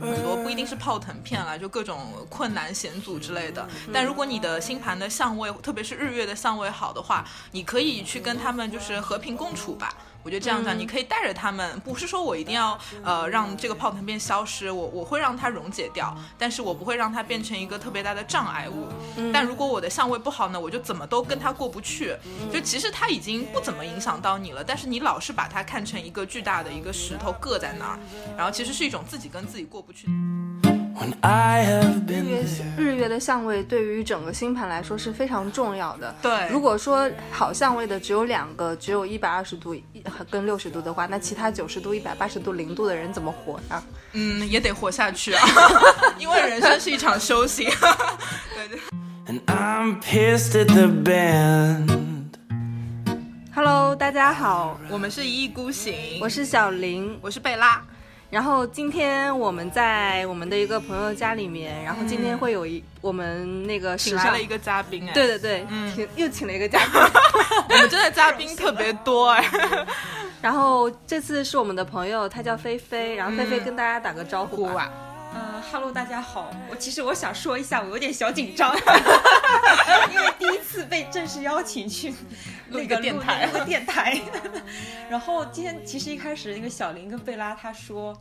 很多不一定是泡腾片啦，就各种困难险阻之类的。但如果你的星盘的相位，特别是日月的相位好的话，你可以去跟他们就是和平共处吧。我觉得这样讲，你可以带着他们，不是说我一定要呃让这个泡腾片消失，我我会让它溶解掉，但是我不会让它变成一个特别大的障碍物。但如果我的相位不好呢，我就怎么都跟它过不去。就其实它已经不怎么影响到你了，但是你老是把它看成一个巨大的一个石头硌在那儿，然后其实是一种自己跟自己过不去。When I have 日 been 月日月的相位对于整个星盘来说是非常重要的。对如果说好相位的只有两个，只有一百二十度一跟六十度的话，那其他九十度、一百八十度、零度的人怎么活呀？嗯，也得活下去啊，因为人生是一场修行。对对。And I'm pissed at the band. Hello，大家好，我们是一意孤行，我是小林。我是贝拉，然后今天我们在我们的一个朋友家里面，然后今天会有一、我们那个请来了一个嘉宾哎，对对对，嗯请又请了一个嘉宾。我们真的嘉宾特别多哎，然后这次是我们的朋友，他叫菲菲，然后菲菲跟大家打个招呼吧。嗯哈喽，大家好。我其实我想说一下，我有点小紧张，因为第一次被正式邀请去那个个电台那个电台。然后今天其实一开始那个小林跟贝拉他说。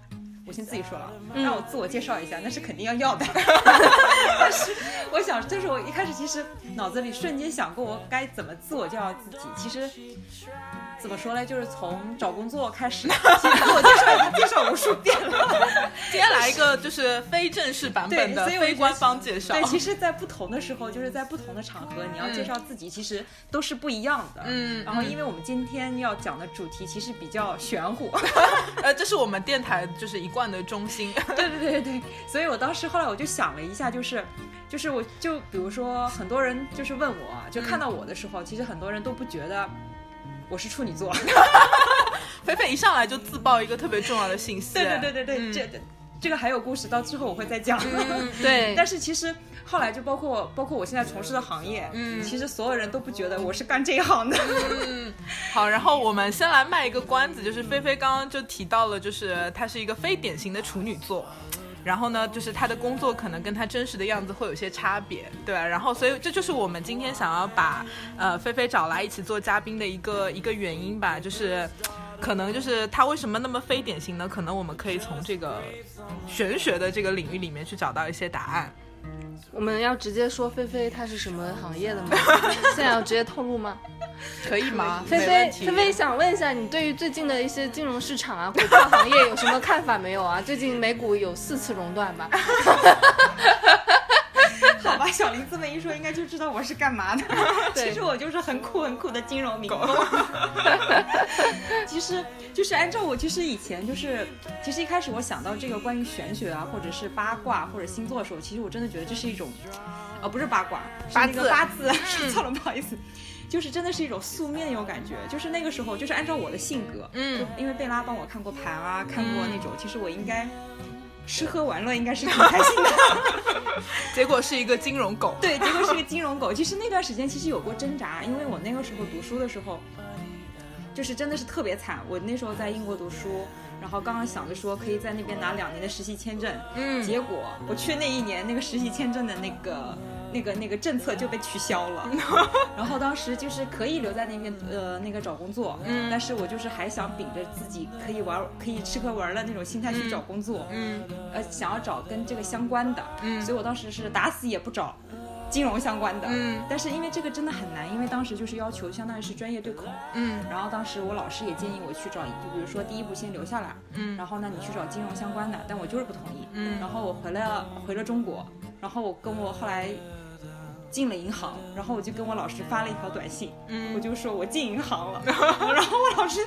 我先自己说了，让我自我介绍一下，那是肯定要要的。但是我想，就是我一开始其实脑子里瞬间想过我该怎么自我介绍自己。其实怎么说呢，就是从找工作开始，其实自我介绍已经介绍无数遍了。今天来一个就是非正式版本的非官方介绍，对，其实，在不同的时候，就是在不同的场合，你要介绍自己，其实都是不一样的。嗯然后，因为我们今天要讲的主题其实比较玄乎，呃，这是我们电台就是一贯的中心，对对对对。对，所以我当时后来我就想了一下，就是，就是我就比如说很多人就是问我啊，就看到我的时候，其实很多人都不觉得我是处女座。菲菲一上来就自曝一个特别重要的信息，对对对对对，嗯。这这个还有故事，到之后我会再讲。对，但是其实后来就包括包括我现在从事的行业，嗯其实所有人都不觉得我是干这一行的。嗯，好，然后我们先来卖一个关子，就是菲菲刚刚就提到了，就是她是一个非典型的处女座。然后呢，就是她的工作可能跟她真实的样子会有些差别，对吧？然后，所以这就是我们今天想要把呃菲菲找来一起做嘉宾的一个一个原因吧，就是可能就是它为什么那么非典型呢？可能我们可以从这个玄学的这个领域里面去找到一些答案。我们要直接说菲菲她是什么行业的吗？现在要直接透露吗？可以吗？菲菲，菲菲想问一下，你对于最近的一些金融市场啊、股票行业有什么看法没有啊？最近美股有四次熔断吧？好吧，小林这么一说，应该就知道我是干嘛的。对其实我就是很酷很酷的金融民工。其实就是按照我，其实以前就是，其实一开始我想到这个关于玄学啊，或者是八卦或者星座的时候，其实我真的觉得这是一种，呃，不是八卦，是那个八八字 说错了，不好意思。就是真的是一种宿命那种感觉，就是那个时候，就是按照我的性格，嗯就因为贝拉帮我看过盘啊，看过那种，其实我应该吃喝玩乐应该是挺开心的。结果是一个金融狗。对，结果是个金融狗。其实那段时间其实有过挣扎，因为我那个时候读书的时候，就是真的是特别惨。我那时候在英国读书，然后刚刚想着说可以在那边拿两年的实习签证，嗯结果我去那一年，那个实习签证的那个。那个那个政策就被取消了，然后当时就是可以留在那边呃那个找工作，嗯。但是我就是还想秉着自己可以玩可以吃喝玩乐那种心态去找工作，嗯。呃想要找跟这个相关的，嗯。所以我当时是打死也不找金融相关的，嗯。但是因为这个真的很难，因为当时就是要求相当于是专业对口，嗯。然后当时我老师也建议我去找，就比如说第一步先留下来，嗯。然后呢你去找金融相关的，但我就是不同意，嗯。然后我回来了回了中国，然后我跟我后来。进了银行，然后我就跟我老师发了一条短信，嗯我就说我进银行了，然后我老师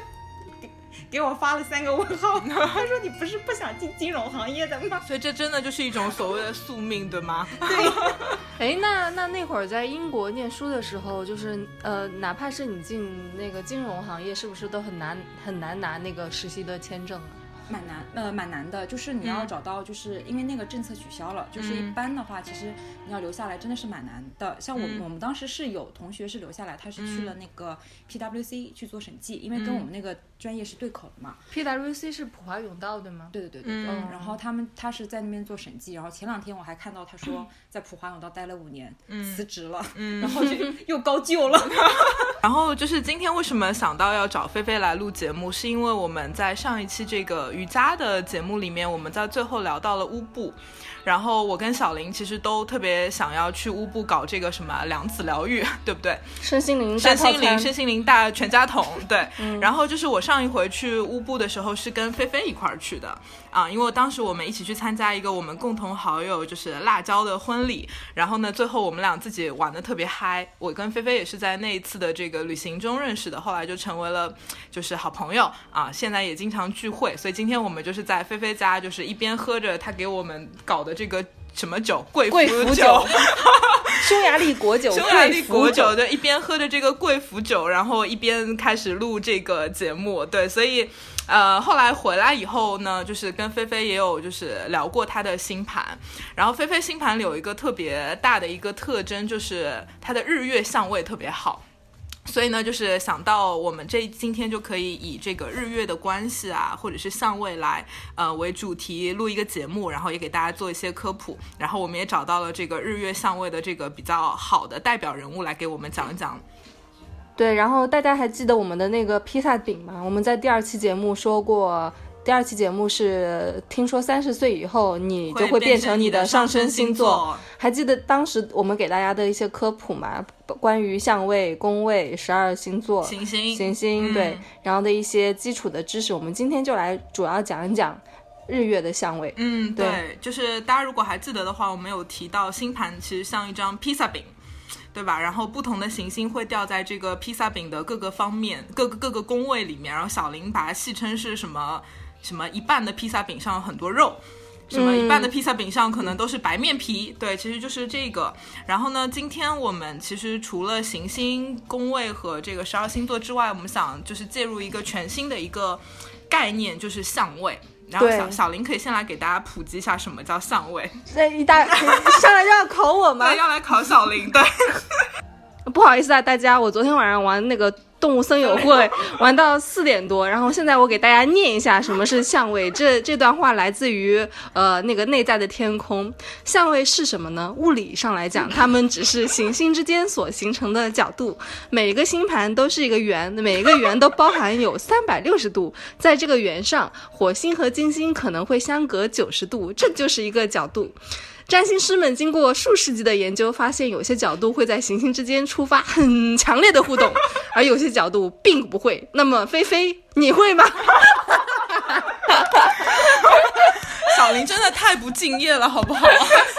给给我发了三个问号，他说你不是不想进金融行业的吗？所以这真的就是一种所谓的宿命，对吗？对 哎，那那那会儿在英国念书的时候，就是呃，哪怕是你进那个金融行业，是不是都很难很难拿那个实习的签证啊？蛮难，呃，蛮难的，就是你要嗯找到，就是因为那个政策取消了，就是一嗯般的话，其实你要留下来真的是蛮难的。像我、嗯我们当时是有同学是留下来，他是去了那个 PWC 去做审计，因为跟嗯我们那个专业是对口的嘛。PWC 是普华永道对吗？对对对对然后他们他是在那边做审计，然后前两天我还看到他说在普华永道待了五年，辞职了，嗯然后就 又高就了。然后就是今天为什么想到要找菲菲来录节目，是因为我们在上一期这个瑜伽的节目里面，我们在最后聊到了乌布。然后我跟小林其实都特别想要去乌布搞这个什么量子疗愈，对不对？身心灵身心灵、身心灵大全家桶，对。然后就是我上一回去乌布的时候是跟菲菲一块儿去的啊，因为当时我们一起去参加一个我们共同好友就是辣椒的婚礼，然后呢，最后我们俩自己玩的特别嗨。我跟菲菲也是在那一次的这个旅行中认识的，后来就成为了就是好朋友啊，现在也经常聚会。所以今天我们就是在菲菲家，就是一边喝着她给我们搞的这个什么酒，贵贵腐酒腐酒。匈牙利国酒，匈牙利国酒，对，一边喝着这个贵腐酒，然后一边开始录这个节目，对，所以。呃，后来回来以后呢，就是跟菲菲也有就是聊过她的星盘，然后菲菲星盘里有一个特别大的一个特征，就是她的日月相位特别好。所以呢，就是想到我们这今天就可以以这个日月的关系啊，或者是相位来呃为主题录一个节目，然后也给大家做一些科普。然后我们也找到了这个日月相位的这个比较好的代表人物来给我们讲一讲。对，然后大家还记得我们的那个披萨饼吗？我们在第二期节目说过，第二期节目是听说三十岁以后你就会变成你的上升星座。，还记得当时我们给大家的一些科普吗？关于相位、宫位、十二星座、行星，行星，嗯对，然后的一些基础的知识，我们今天就来主要讲一讲日月的相位。嗯，对对，就是大家如果还记得的话，我们有提到星盘其实像一张披萨饼。对吧？然后不同的行星会掉在这个披萨饼的各个方面、各个各个宫位里面。然后小林把它戏称是什么什么一半的披萨饼上有很多肉，什么一半的披萨饼上可能都是白面皮。对，其实就是这个。然后呢，今天我们其实除了行星宫位和这个十二星座之外，我们想就是介入一个全新的一个概念，就是相位。然后小小林可以先来给大家普及一下什么叫相位。那一大上来就要考我吗 对，？要来考小林。对，不好意思啊，大家，我昨天晚上玩那个动物森友会，玩到四点多，然后现在我给大家念一下什么是相位。这这段话来自于呃那个内在的天空。相位是什么呢？物理上来讲，它们只是行星之间所形成的角度。每一个星盘都是一个圆，每一个圆都包含有三百六十度。在这个圆上，火星和金星可能会相隔九十度，这就是一个角度。占星师们经过数世纪的研究，发现有些角度会在行星之间触发很强烈的互动，而有些角度并不会。那么，菲菲，你会吗？小林真的太不敬业了，好不好？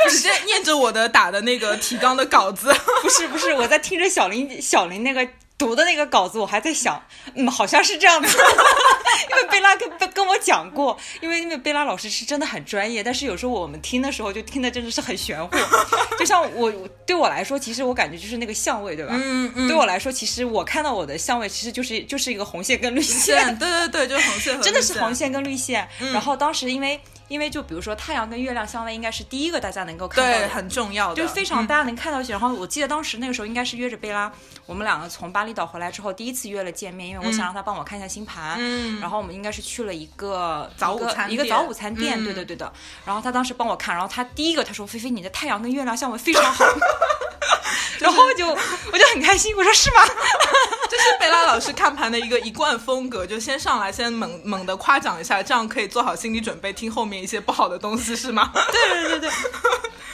直接念着我的打的那个提纲的稿子。不是不是，我在听着小林小林那个读的那个稿子，我还在想，嗯，好像是这样子。因为贝拉跟跟跟我讲过，因为因为贝拉老师是真的很专业，但是有时候我们听的时候就听的真的是很玄乎。就像我我对我来说，其实我感觉就是那个相位，对吧？嗯嗯对我来说，其实我看到我的相位，其实就是就是一个红线跟绿线。对对对，就是红线和 真的是红。线跟绿线。嗯然后当时因为因为就比如说太阳跟月亮相位，应该是第一个大家能够看到对，的。很重要的，就是非常嗯大家能看到。一些，然后我记得当时那个时候应该是约着贝拉，我们两个从巴厘岛回来之后第一次约了见面，因为我想让他帮我看一下星盘，嗯。然后我们应该是去了一个早午餐店一个早午餐店，嗯对对对。的。然后他当时帮我看，然后他第一个他说菲菲你的太阳跟月亮相位非常好，然后就我就很开心，我说是吗？这是贝拉老师看盘的一个一贯风格，就先上来先猛猛的夸奖一下，这样可以做好心理准备，听后面一些不好的东西，是吗？对对对对，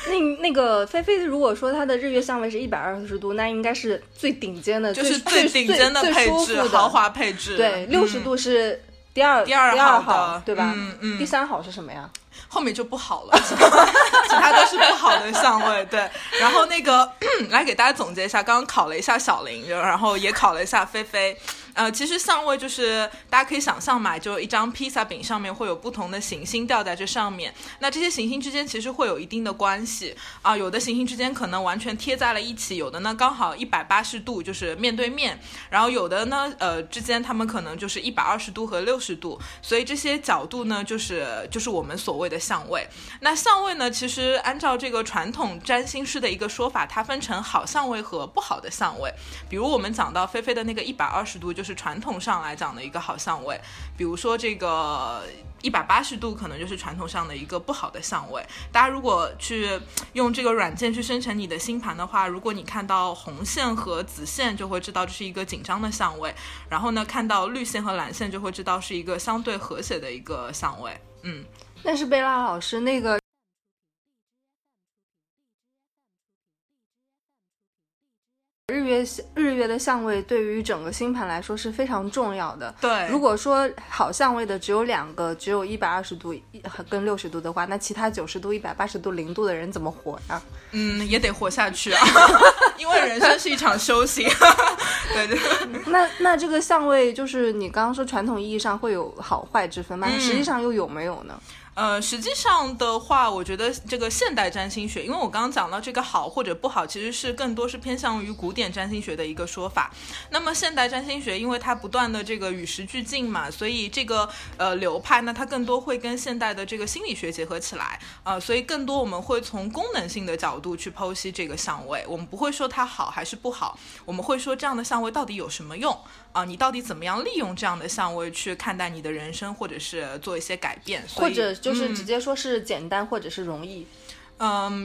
那那个菲菲，如果说她的日月相位是一百二十度，那应该是最顶尖的，就是最顶尖的配置，豪华配置。对，六十嗯度是第二第二第好的好，对吧？嗯嗯第三好是什么呀？后面就不好了，其他都是不好的相位。对，然后那个 来给大家总结一下，刚刚考了一下小林，然后也考了一下菲菲。呃，其实相位就是大家可以想象嘛，就一张披萨饼上面会有不同的行星掉在这上面，那这些行星之间其实会有一定的关系啊，有的行星之间可能完全贴在了一起，有的呢刚好一百八十度就是面对面，然后有的呢呃之间它们可能就是一百二十度和六十度，所以这些角度呢就是就是我们所谓的相位。那相位呢，其实按照这个传统占星师的一个说法，它分成好相位和不好的相位。比如我们讲到菲菲的那个一百二十度，就是传统上来讲的一个好相位。比如说这个一百八十度，可能就是传统上的一个不好的相位。大家如果去用这个软件去生成你的星盘的话，如果你看到红线和紫线，就会知道这是一个紧张的相位。然后呢，看到绿线和蓝线，就会知道是一个相对和谐的一个相位。嗯，但是贝拉老师那个。日月日月的相位对于整个星盘来说是非常重要的。对，如果说好相位的只有两个，只有一百二十度跟六十度的话，那其他九十度、一百八十度、零度的人怎么活呀？嗯，也得活下去啊，因为人生是一场修行。对对。那那这个相位就是你刚刚说传统意义上会有好坏之分吗？实际上又有没有呢？呃，实际上的话，我觉得这个现代占星学，因为我刚刚讲到这个好或者不好，其实是更多是偏向于古典占星学的一个说法。那么现代占星学，因为它不断的这个与时俱进嘛，所以这个呃流派呢，它更多会跟现代的这个心理学结合起来啊，所以更多我们会从功能性的角度去剖析这个相位，我们不会说它好还是不好，我们会说这样的相位到底有什么用啊？你到底怎么样利用这样的相位去看待你的人生，或者是做一些改变，或者。就是直接说是简单或者是容易。嗯，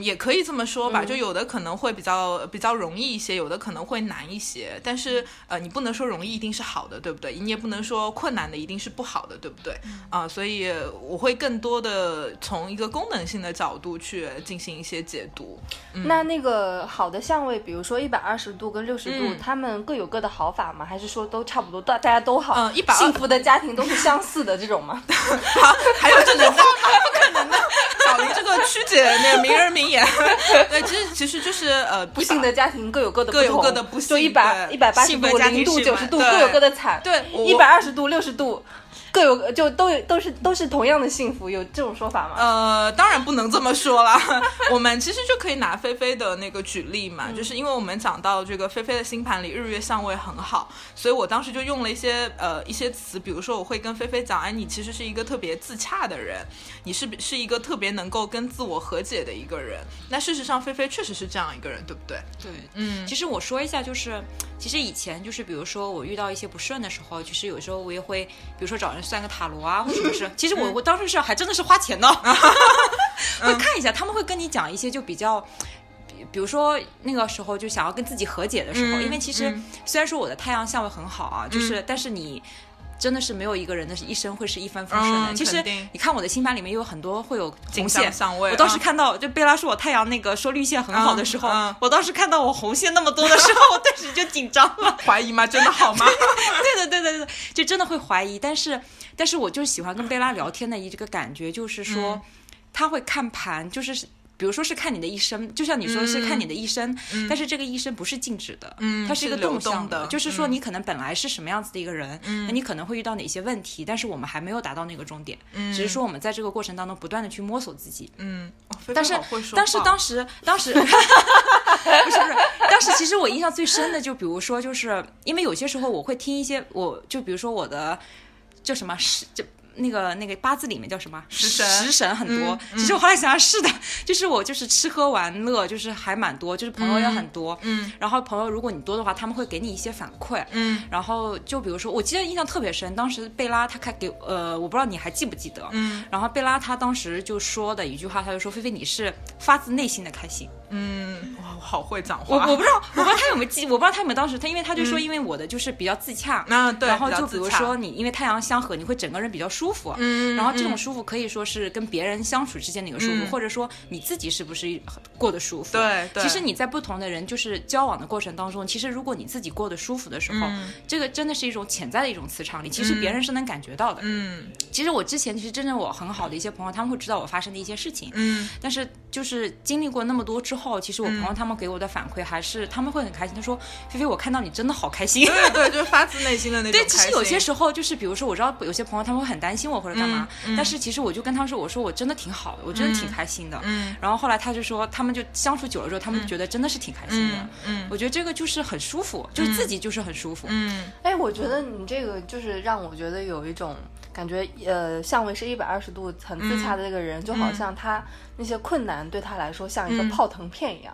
也可以这么说吧，就有的可能会比较比较容易一些，有的可能会难一些。但是呃，你不能说容易一定是好的，对不对？你也不能说困难的一定是不好的，对不对？啊，所以我会更多的从一个功能性的角度去进行一些解读。那那个好的相位，比如说一百二十度跟六十度，他们各有各的好法吗？还是说都差不多，大大家都好？嗯，一百幸福的家庭都是相似的这种吗？好，还有这种话吗？不可能的，这个曲解那。名人名言，对，其实其实就是呃，不幸的家庭各有各的各有各的不幸，就一百一百八十度、零度、九十度各有各的惨，对，一百二十度、六十度。各有就都有都是都是同样的幸福，有这种说法吗？呃，当然不能这么说啦。我们其实就可以拿菲菲的那个举例嘛，就是因为我们讲到这个菲菲的星盘里日月相位很好，所以我当时就用了一些呃一些词，比如说我会跟菲菲讲，哎，你其实是一个特别自洽的人，你是是一个特别能够跟自我和解的一个人。那事实上，菲菲确实是这样一个人，对不对？对，嗯。其实我说一下，就是其实以前就是比如说我遇到一些不顺的时候，其实有时候我也会，比如说找人。算个塔罗啊，或者是，其实我我当时是还真的是花钱呢，会看一下，他们会跟你讲一些就比较，比如说那个时候就想要跟自己和解的时候，因为其实虽然说我的太阳相位很好啊，就是但是你。真的是没有一个人的一生会是一帆风顺的。其实你看我的星盘里面有很多会有红线。我当时看到就贝拉说我太阳那个说绿线很好的时候，我当时看到我红线那么多的时候，我顿时就紧张了，怀疑吗？真的好吗？对的，对的，对的，就真的会怀疑。但是，但是我就喜欢跟贝拉聊天的一个感觉，就是说他会看盘，就是。比如说是看你的一生，就像你说是看你的一生，但是这个一生不是静止的，它是一个动向的。就是说你可能本来是什么样子的一个人，那你可能会遇到哪些问题，但是我们还没有达到那个终点，只是说我们在这个过程当中不断的去摸索自己。嗯，但是但是当时当时 不是不是，当时其实我印象最深的就比如说就是因为有些时候我会听一些，我就比如说我的叫什么是就。那个那个八字里面叫什么食神？食神很多。其实我后来想想，是的，就是我就是吃喝玩乐，就是还蛮多，就是朋友也很多。嗯。然后朋友如果你多的话，他们会给你一些反馈。嗯。然后就比如说，我记得印象特别深，当时贝拉他开给呃，我不知道你还记不记得。嗯。然后贝拉他当时就说的一句话，他就说：“菲菲，你是发自内心的开心。”嗯。哇，我好会讲话。我我不知道，我不知道他有没有记，我不知道他有没有当时他，因为他就说，因为我的就是比较自洽。啊，对。然后就比如说你，因为太阳相合，你会整个人比较舒服。嗯。然后这种舒服可以说是跟别人相处之间的一个舒服，或者说你自己是不是过得舒服？对，其实你在不同的人就是交往的过程当中，其实如果你自己过得舒服的时候，这个真的是一种潜在的一种磁场力，其实别人是能感觉到的。嗯，其实我之前其实真正我很好的一些朋友，他们会知道我发生的一些事情。嗯，但是就是经历过那么多之后。后，其实我朋友他们给我的反馈还是他们会很开心，他说：“菲菲，我看到你真的好开心。”对对，就是发自内心的那种 对，其实有些时候就是，比如说我知道有些朋友他们会很担心我或者干嘛，但是其实我就跟他说，我说我真的挺好的，我真的挺开心的。嗯然后后来他就说，他们就相处久了之后，他们觉得真的是挺开心的。嗯嗯我觉得这个就是很舒服，就是自己就是很舒服。嗯哎，我觉得你这个就是让我觉得有一种感觉，呃，相位是一百二十度很自洽的这个人，就好像他那些困难对他来说像一个泡腾片一样，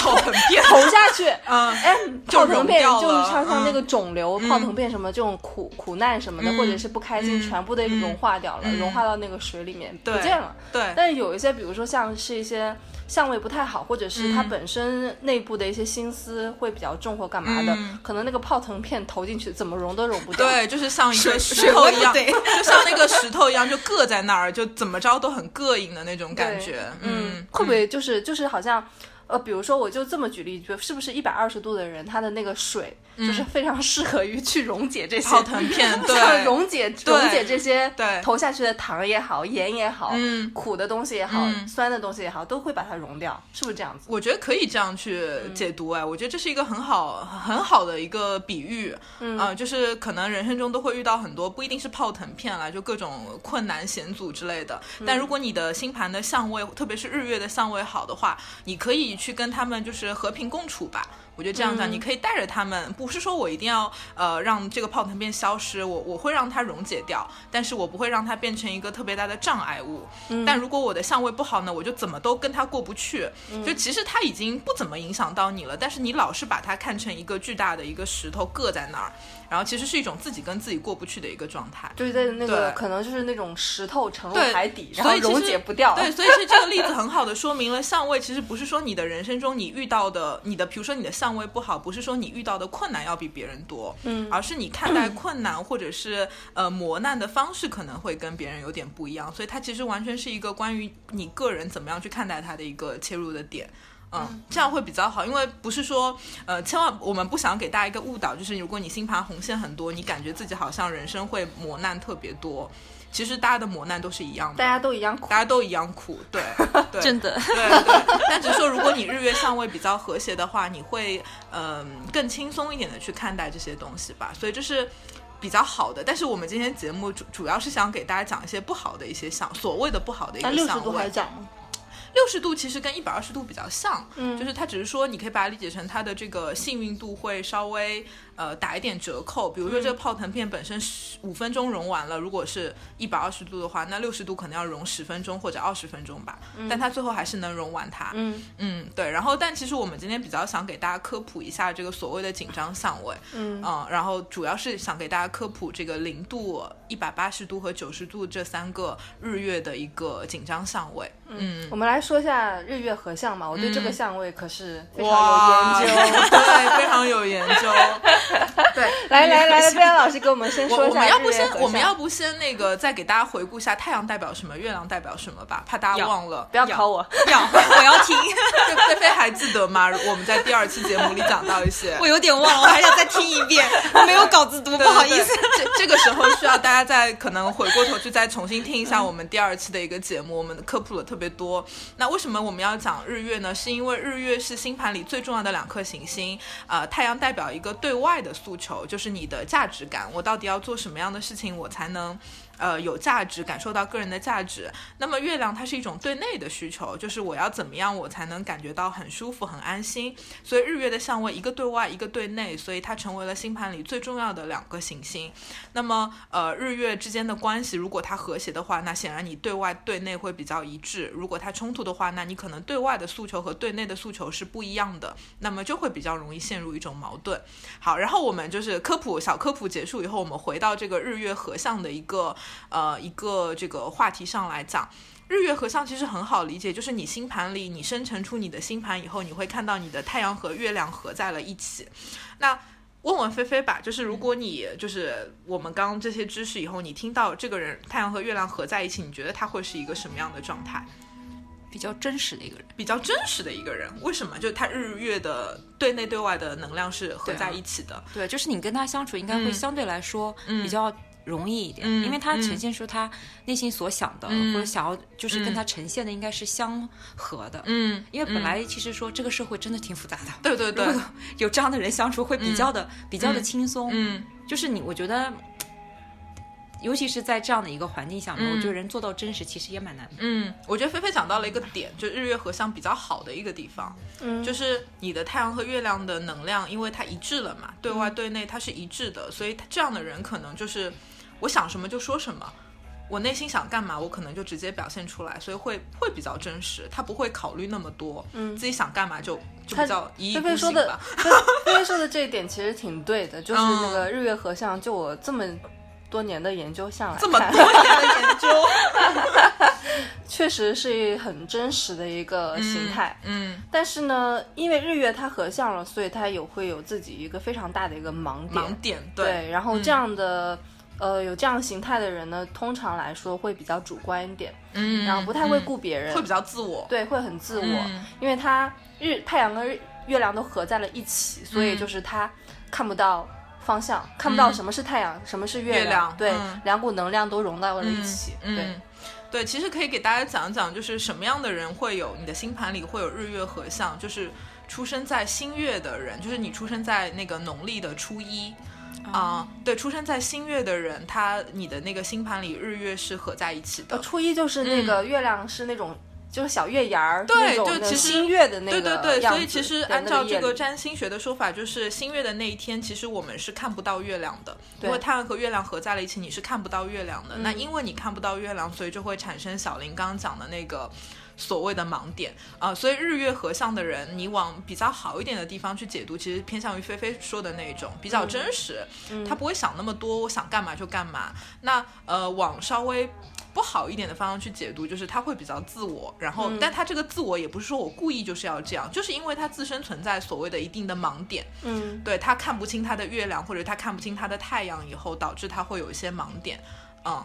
泡腾片，投下去，嗯哎，就泡腾片就是像像那嗯个肿瘤、泡腾片什么这种苦苦难什么的，嗯或者是不开心，嗯全部都融化掉了，嗯融化到那个水里面不见了。对，但是有一些，比如说像是一些相位不太好，或者是他嗯本身内部的一些心思会比较重或干嘛的，嗯可能那个泡腾片投进去怎么融都融不掉。对，就是像一个石头一样，对就像那个石头一样，就硌在那儿，就怎么着都很膈应的那种感觉。嗯，会不会就是就是好像，呃，比如说我就这么举例，就是不是一百二十度的人，他的那个水就是非常适合于去溶解这些嗯泡腾片，像 对，溶解溶解这些对。投下去的糖也好，盐也好，嗯。苦的东西也好，嗯。酸的东西也好，都会把它溶掉，是不是这样子？我觉得可以这样去解读哎，我觉得这是一个很好很好的一个比喻，嗯、呃，就是可能人生中都会遇到很多不一定是泡腾片啦，就各种困难险阻之类的。但如果你的星盘的相位，特别是日月的相位好的话，你可以去跟他们就是和平共处吧。我觉得这样讲，你可以带着他们，不是说我一定要呃让这个泡腾片消失，我我会让它溶解掉，但是我不会让它变成一个特别大的障碍物。但如果我的相位不好呢，我就怎么都跟它过不去。就其实它已经不怎么影响到你了，但是你老是把它看成一个巨大的一个石头搁在那儿，然后其实是一种自己跟自己过不去的一个状态。就是在那个对可能就是那种石头沉入海底，然后溶解不掉。对，所以其实这个例子很好的说明了相位其实不是说你的人生中你遇到的你的，比如说你的相位不好，不是说你遇到的困难要比别人多，嗯，而是你看待困难或者是呃磨难的方式可能会跟别人有点不一样，所以它其实完全是一个关于你个人怎么样去看待它的一个切入的点。嗯，这样会比较好，因为不是说，呃，千万我们不想给大家一个误导，就是如果你星盘红线很多，你感觉自己好像人生会磨难特别多，其实大家的磨难都是一样的，大家都一样苦大。家都一样苦，对，对真的，对对。但只是说，如果你日月相位比较和谐的话，你会嗯、更轻松一点的去看待这些东西吧。所以这是比较好的。但是我们今天节目主主要是想给大家讲一些不好的一些相，所谓的不好的一个那六十相位度还。讲吗？六十度其实跟一百二十度比较像，嗯。就是它只是说你可以把它理解成它的这个幸运度会稍微呃打一点折扣。比如说这个泡腾片本身十五分钟融完了，如果是一百二十度的话，那六十度可能要融十分钟或者二十分钟吧，但它最后还是能融完它。嗯嗯，对。然后，但其实我们今天比较想给大家科普一下这个所谓的紧张 相位，嗯然后主要是想给大家科普这个零度、一百八十度和九十度这三个日月的一个紧张相位。嗯，我们来说一下日月合相嘛，我对这个相位可是非常哇，有研究。对，非常有研究。对，来来来，贝安老师给我们先说一下我们要不先我们要不先那个再给大家回顾一下太阳代表什么，月亮代表什么吧，怕大家忘了。不要考我。要 我要听，对，菲菲还记得吗？我们在第二期节目里讲到一些。我有点忘了，我还想再听一遍，我没有稿子读，不好意思。。这这个时候需要大家再可能回过头去再重新听一下我们第二期的一个节目，我们科普了特别多。那为什么我们要讲日月呢？是因为日月是星盘里最重要的两颗行星。呃，太阳代表一个对外的诉求，就是你的价值感，我到底要做什么样的事情，我才能。呃，有价值，感受到个人的价值。那么月亮它是一种对内的需求，就是我要怎么样我才能感觉到很舒服、很安心。所以日月的相位一个对外，一个对内，所以它成为了星盘里最重要的两个行星。那么呃，日月之间的关系如果它和谐的话，那显然你对外对内会比较一致；如果它冲突的话，那你可能对外的诉求和对内的诉求是不一样的，那么就会比较容易陷入一种矛盾。好，然后我们就是科普小科普结束以后，我们回到这个日月合相的一个呃一个这个话题上来讲。日月合相其实很好理解，就是你星盘里你生成出你的星盘以后，你会看到你的太阳和月亮合在了一起。那问问菲菲吧，就是如果你就是我们刚刚这些知识以后，你听到这个人太阳和月亮合在一起，你觉得他会是一个什么样的状态？比较真实的一个人，比较真实的一个人，为什么？就是他日月的对内对外的能量是合在一起的。对，就是你跟他相处应该会嗯相对来说比较容易一点，嗯因为他嗯。呈现出他内心所想的，嗯。或者想要就是跟嗯。他呈现的应该是相合的。嗯，因为本嗯。来其实说这个社会真的挺复杂的，对对对。有这样的人相处会比较的、比较的嗯。轻松。嗯。就是你，我觉得，尤其是在这样的一个环境下面，嗯。我觉得人做到真实其实也蛮难的。嗯，我觉得菲菲讲到了一个点，就日月合相比较好的一个地方，嗯。就是你的太阳和月亮的能量，因为它一致了嘛，对外对内它是一致的，所以他这样的人可能就是我想什么就说什么。我内心想干嘛，我可能就直接表现出来，所以会会比较真实，他不会考虑那么多，嗯自己想干嘛就就他比较一意菲孤菲说的行吧。，菲菲菲说的这一点其实挺对的，就是嗯那个日月合相，就我这么多年的研究下来这么看多年的研究，确实是很真实的一个形态。嗯，但是呢，因为日月它合相了，所以它有会有自己一个非常大的一个盲点。盲点对，然后嗯这样的、呃有这样形态的人呢，通常来说会比较主观一点，嗯，然后不太会嗯顾别人，会比较自我，对，会很自我，嗯因为他日太阳跟日月亮都合在了一起，所以嗯就是他看不到方向，看不到什么是太阳，什么是月月亮对，嗯两股能量都融到了一嗯起，嗯对。对，其实可以给大家讲一讲，就是什么样的人会有你的星盘里会有日月合相，就是出生在新月的人，就是你出生在那个农历的初一。啊、对，出生在新月的人，他你的那个星盘里日月是合在一起的呃，。初一就是那个月亮是那种。就是小月牙儿对就其实新月的那个对对对，所以其实按照这个占星学的说法，就是新月的那一天，其实我们是看不到月亮的，因为阳和月亮合在了一起，你是看不到月亮的。那嗯因为你看不到月亮，所以就会产生小林刚刚讲的那个。所谓的盲点。啊、所以日月合相的人，你往比较好一点的地方去解读，其实偏向于菲菲说的那种比较真实，嗯。他不会想那么多，我想干嘛就干嘛。那呃，往稍微不好一点的方向去解读，就是他会比较自我，然后，嗯。但他这个自我也不是说我故意就是要这样，就是因为他自身存在所谓的一定的盲点，嗯。对他看不清他的月亮或者他看不清他的太阳以后，导致他会有一些盲点，嗯，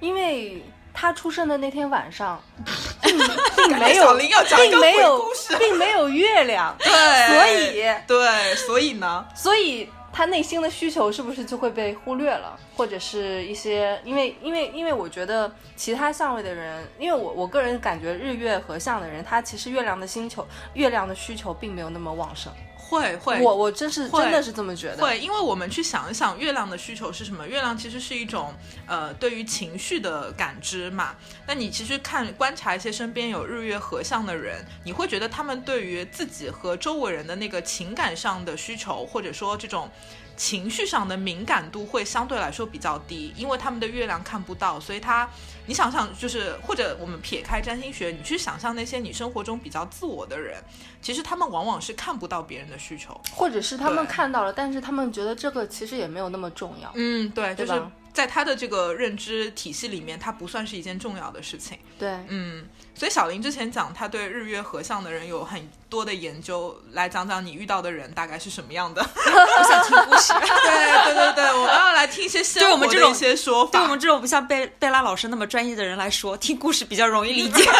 因为他出生的那天晚上，并并没有并没有并没有月亮，对，所以对，所以呢，所以他内心的需求是不是就会被忽略了，或者是一些因为因为因为我觉得其他相位的人，因为我我个人感觉日月合相的人，他其实月亮的星球月亮的需求并没有那么旺盛。会会，我我真是真的是这么觉得。会，因为我们去想一想，月亮的需求是什么？月亮其实是一种呃对于情绪的感知嘛。那你其实看观察一些身边有日月合相的人，你会觉得他们对于自己和周围人的那个情感上的需求，或者说这种。情绪上的敏感度会相对来说比较低，因为他们的月亮看不到，所以他，你想想，就是或者我们撇开占星学，你去想象那些你生活中比较自我的人，其实他们往往是看不到别人的需求。或者是他们看到了，但是他们觉得这个其实也没有那么重要。嗯，对，就是对吧在他的这个认知体系里面，它不算是一件重要的事情。对，嗯，所以小林之前讲他对日月合相的人有很多的研究，来讲讲你遇到的人大概是什么样的。我想听故事。对对对对，我们要来听一些 鲜对我们这种活的一些说法。对我们这种不像贝贝拉老师那么专业的人来说，听故事比较容易理解。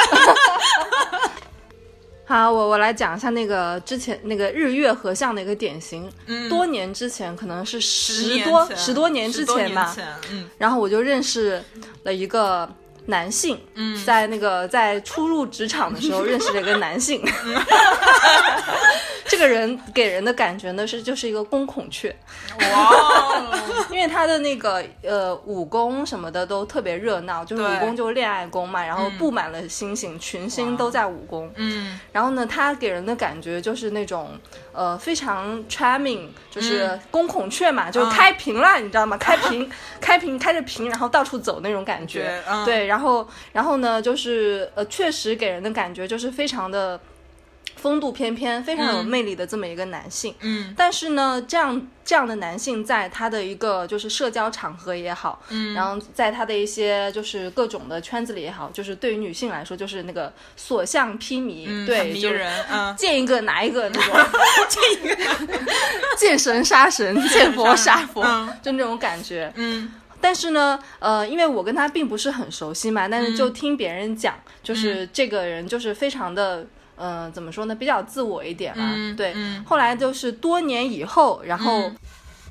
好，我我来讲一下那个之前那个日月合相的一个典型。嗯。多年之前，可能是十十多十多年之前吧，前嗯。然后我就认识了一个男性，嗯。在那个在初入职场的时候认识了一个男性，这个人给人的感觉呢是就是一个公孔雀，哇哦，因为他的那个呃武功什么的都特别热闹，就是武功就是恋爱宫嘛，然后嗯。布满了星星，群星都在武功，嗯。然后呢，他给人的感觉就是那种呃非常 charming，就是嗯。公孔雀嘛，就是开屏了，你知道吗？开屏，开屏，开着屏，然后到处走那种感觉。觉嗯。对，然后然后呢，就是呃，确实给人的感觉就是非常的风度翩翩，非常有嗯。魅力的这么一个男性。嗯。但是呢，这样这样的男性在他的一个就是社交场合也好，嗯，然后在他的一些就是各种的圈子里也好，就是对于女性来说，就是那个所向披靡，嗯对，就是迷人，嗯，见一个拿一个那种，见一个 见神杀神，见佛杀佛，嗯。就那种感觉。嗯但是呢，呃，因为我跟他并不是很熟悉嘛，但是就听别人讲，就是这个人就是非常的，呃，怎么说呢，比较自我一点嘛。嗯对，嗯。后来就是多年以后，然后。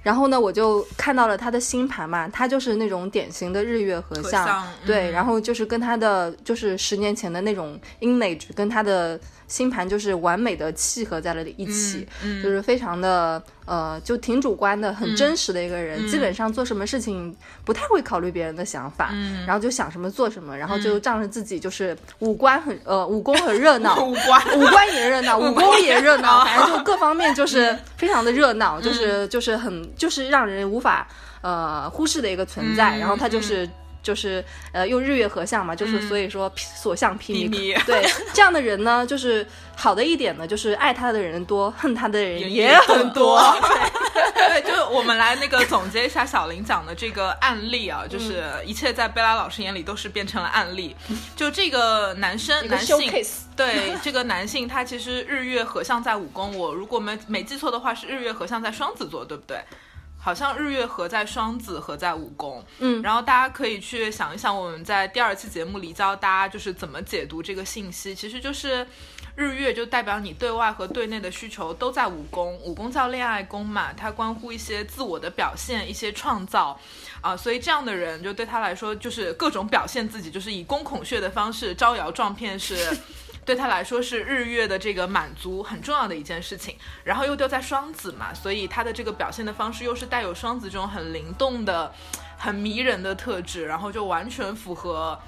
然后呢，我就看到了他的星盘嘛，他就是那种典型的日月合相，对，嗯。然后就是跟他的就是十年前的那种 image 跟他的星盘就是完美的契合在了一起，嗯就是非常的呃，就挺主观的，很真实的一个人，嗯。基本上做什么事情不太会考虑别人的想法，嗯。然后就想什么做什么，然后就仗着自己就是五官很呃武功很 热闹，五官。五官也热闹，武功也热闹，啊反正就各方面就是非常的热嗯。闹，就是就是很就是让人无法呃忽视的一个存在。嗯然后他就是。就是呃，用日月合相嘛，就是所以说所向披披靡。靡 对这样的人呢，就是好的一点呢，就是爱他的人多，恨他的人 也也很多。对，就是我们来那个总结一下小林讲的这个案例啊，就是嗯一切在贝拉老师眼里都是变成了案例。就这个男生个男性对这个男性，他其实日月合相在五宫，我如果没没记错的话，是日月合相在双子座，对不对？好像日月合在双子，合在五宫。嗯然后大家可以去想一想，我们在第二期节目里教大家就是怎么解读这个信息，其实就是日月就代表你对外和对内的需求都在五宫，五宫叫恋爱宫嘛，它关乎一些自我的表现，一些创造。啊，所以这样的人就对他来说，就是各种表现自己，就是以攻孔穴的方式招摇撞骗，是对他来说是日月的这个满足很重要的一件事情。然后又掉在双子嘛，所以他的这个表现的方式又是带有双子这种很灵动的、很迷人的特质，然后就完全符合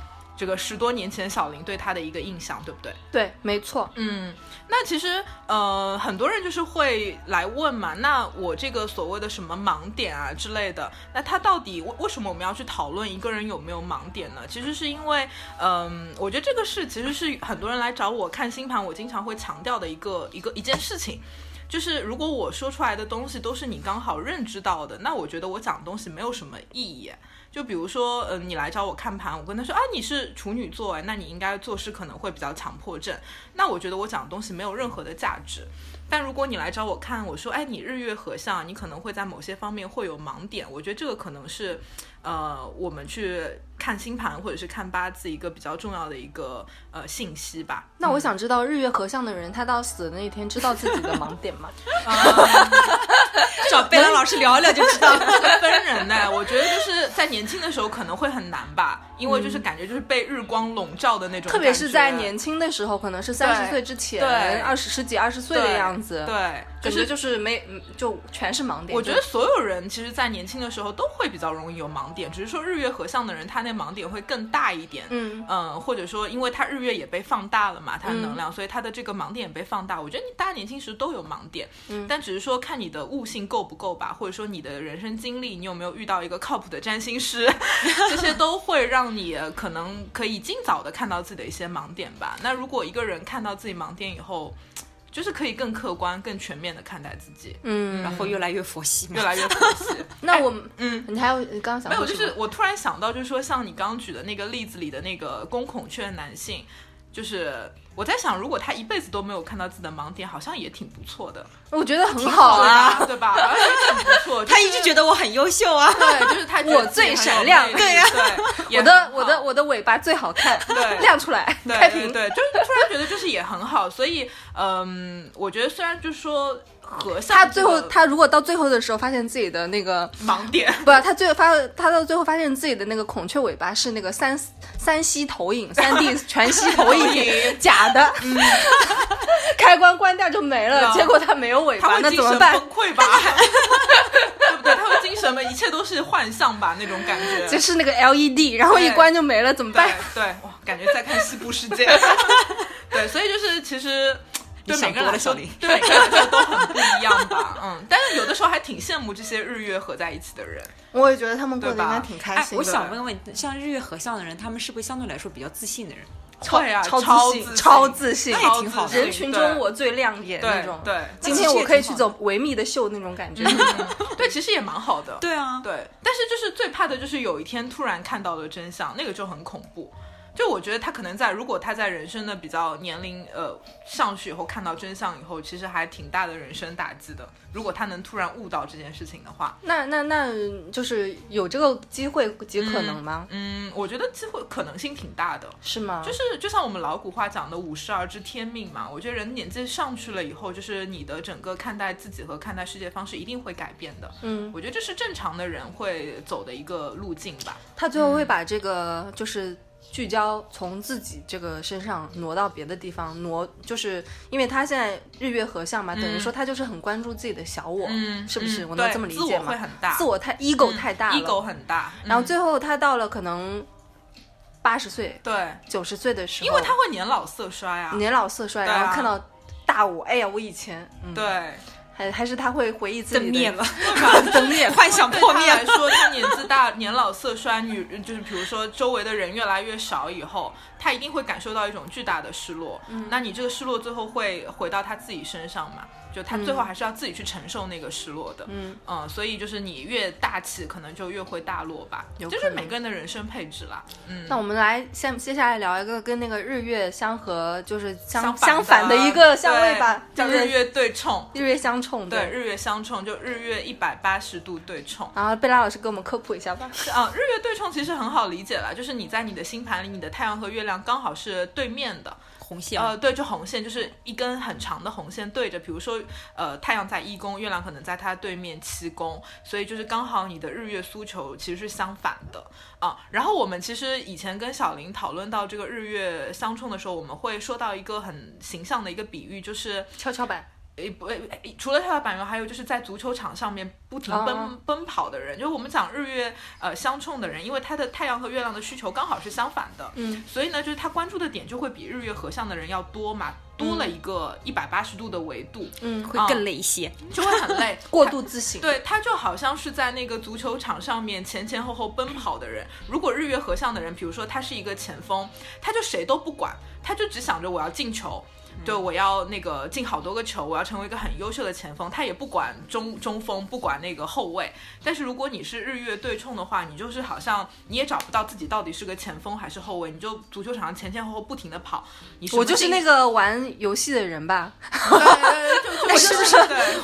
这个十多年前小林对他的一个印象，对不对？对，没错。嗯，那其实呃，很多人就是会来问嘛，那我这个所谓的什么盲点啊之类的，那他到底为为什么我们要去讨论一个人有没有盲点呢？其实是因为，嗯、我觉得这个是其实是很多人来找我看星盘，我经常会强调的一个一个一件事情。就是如果我说出来的东西都是你刚好认知到的，那我觉得我讲的东西没有什么意义。就比如说，呃，你来找我看盘，我跟他说啊，你是处女座，哎，那你应该做事可能会比较强迫症。那我觉得我讲的东西没有任何的价值。但如果你来找我看，我说，哎，你日月合相，你可能会在某些方面会有盲点。我觉得这个可能是，呃，我们去看星盘或者是看八字一个比较重要的一个呃信息吧。那我想知道日月合相的人，他到死的那一天知道自己的盲点吗？找贝拉老师聊一聊就知道了。这个分人呢，我觉得就是在年轻的时候可能会很难吧，因为就是感觉就是被日光笼罩的那种，特别是在年轻的时候，可能是三十岁之前，对二十十几二十岁的样子，，对，感就是觉就是没，嗯就全是盲点。我觉得所有人其实，在年轻的时候都会比较容易有盲点，只是说日月合相的人，他那盲点会更大一点。嗯嗯，或者说，因为他日月也被放大了嘛，他的能量，所以他的这个盲点也被放大。我觉得你大家年轻时都有盲点，嗯但只是说看你的悟性够不够吧，或者说你的人生经历，你有没有遇到一个靠谱的占星师，这些都会让你呃可能可以尽早的看到自己的一些盲点吧。那如果一个人看到自己盲点以后，就是可以更客观、更全面的看待自己，嗯，然后越来越佛系越。来越佛系。那我嗯，你还有你刚刚想没有，就是我突然想到，就是说像你刚刚举的那个例子里的那个公孔雀男性，就是我在想，如果他一辈子都没有看到自己的盲点，好像也挺不错的，我觉得很好啊。对吧？好像也挺不错。他一直觉得我很优秀啊。对，就是他我最闪亮对呀对，我的我的我的尾巴最好看，对 亮出来，对开屏。对对，就是突然觉得就是也很好，所以嗯，我觉得虽然就是说他最后他如果到最后的时候发现自己的那个盲点。不，他最后发他到最后发现自己的那个孔雀尾巴是那个三三吸投影，三 D 全息投影影假的，嗯开关关掉就没了。嗯结果他没有尾巴，那怎么办？崩溃吧？对不对？他会精神吧？一切都是幻象吧？那种感觉。就是那个 LED，然后一关就没了，怎么对办？对，哇，感觉在看西部世界。对，所以就是其实。对每个人来说，多了小林对每个人来说都很不一样吧，嗯，但是有的时候还挺羡慕这些日月合在一起的人，我也觉得他们过得应该挺开哎，心的。我想问问，像日月合相的人，他们是不是相对来说比较自信的人？会啊，超超自信，信，超自信，那也挺好的人群中我最亮眼那种。对对今天我可以去走维密的秀那种感觉。对，其实也蛮好的，对啊，对，但是就是最怕的就是有一天突然看到了真相，那个就很恐怖。就我觉得他可能在，如果他在人生的比较年龄呃上去以后看到真相以后，其实还挺大的人生打击的。如果他能突然悟到这件事情的话，那那那就是有这个机会及可能吗？嗯，我觉得机会可能性挺大的。是吗？就是就像我们老古话讲的“五十而知天命”嘛，我觉得人年纪上去了以后，就是你的整个看待自己和看待世界方式一定会改变的。嗯，我觉得这是正常的人会走的一个路径吧。他最后会把这个就是。聚焦从自己这个身上挪到别的地方，挪就是因为他现在日月合相嘛，等于说他就是很关注自己的小我，嗯，是不是？嗯我能这么理解吗？自我会很大，自我太 ego 太大了，ego 很大。然后嗯最后他到了可能八十岁、对，九十岁的时候，因为他会年老色衰啊。年老色衰，啊然后看到大我，哎呀，我以前，嗯，对，还还是他会回忆自己的灯灭了，灯灭，幻想破灭来说，他年纪大、年老色衰，女就是比如说周围的人越来越少以后，他一定会感受到一种巨大的失落。嗯，那你这个失落最后会回到他自己身上嘛？就他最后还是要自己去承受那个失落的。嗯嗯所以就是你越大气，可能就越会大落吧。就是每个人的人生配置啦。嗯，那我们来先接下来聊一个跟那个日月相合，就是相相相反的一个相位吧，叫日月对冲。日月相冲，对，日月相冲就日月一百八十度对冲。然后贝拉老师给我们科普一下吧。啊，日月对冲其实很好理解了，就是你在你的星盘里，你的太阳和月亮刚好是对面的。红线呃，对，就红线，就是一根很长的红线对着，比如说，呃，太阳在一宫，月亮可能在它对面七宫，所以就是刚好你的日月诉求其实是相反的啊。然后我们其实以前跟小林讨论到这个日月相冲的时候，我们会说到一个很形象的一个比喻，就是跷跷板，诶不，除了跳板员，还有就是在足球场上面不停奔、哦奔跑的人，就是我们讲日月呃相冲的人，因为他的太阳和月亮的需求刚好是相反的，嗯，所以呢，就是他关注的点就会比日月合相的人要多嘛，多了一个一百八十度的维度，嗯，会更累一些。就会很累，过度自省，对他就好像是在那个足球场上面前前后后奔跑的人。如果日月合相的人，比如说他是一个前锋，他就谁都不管，他就只想着我要进球。对，我要那个进好多个球，我要成为一个很优秀的前锋。他也不管中中锋，不管那个后卫。但是如果你是日月对冲的话，你就是好像你也找不到自己到底是个前锋还是后卫，你就足球场上前前后后不停的跑。我就是那个玩游戏的人吧，对对对，就是不就是。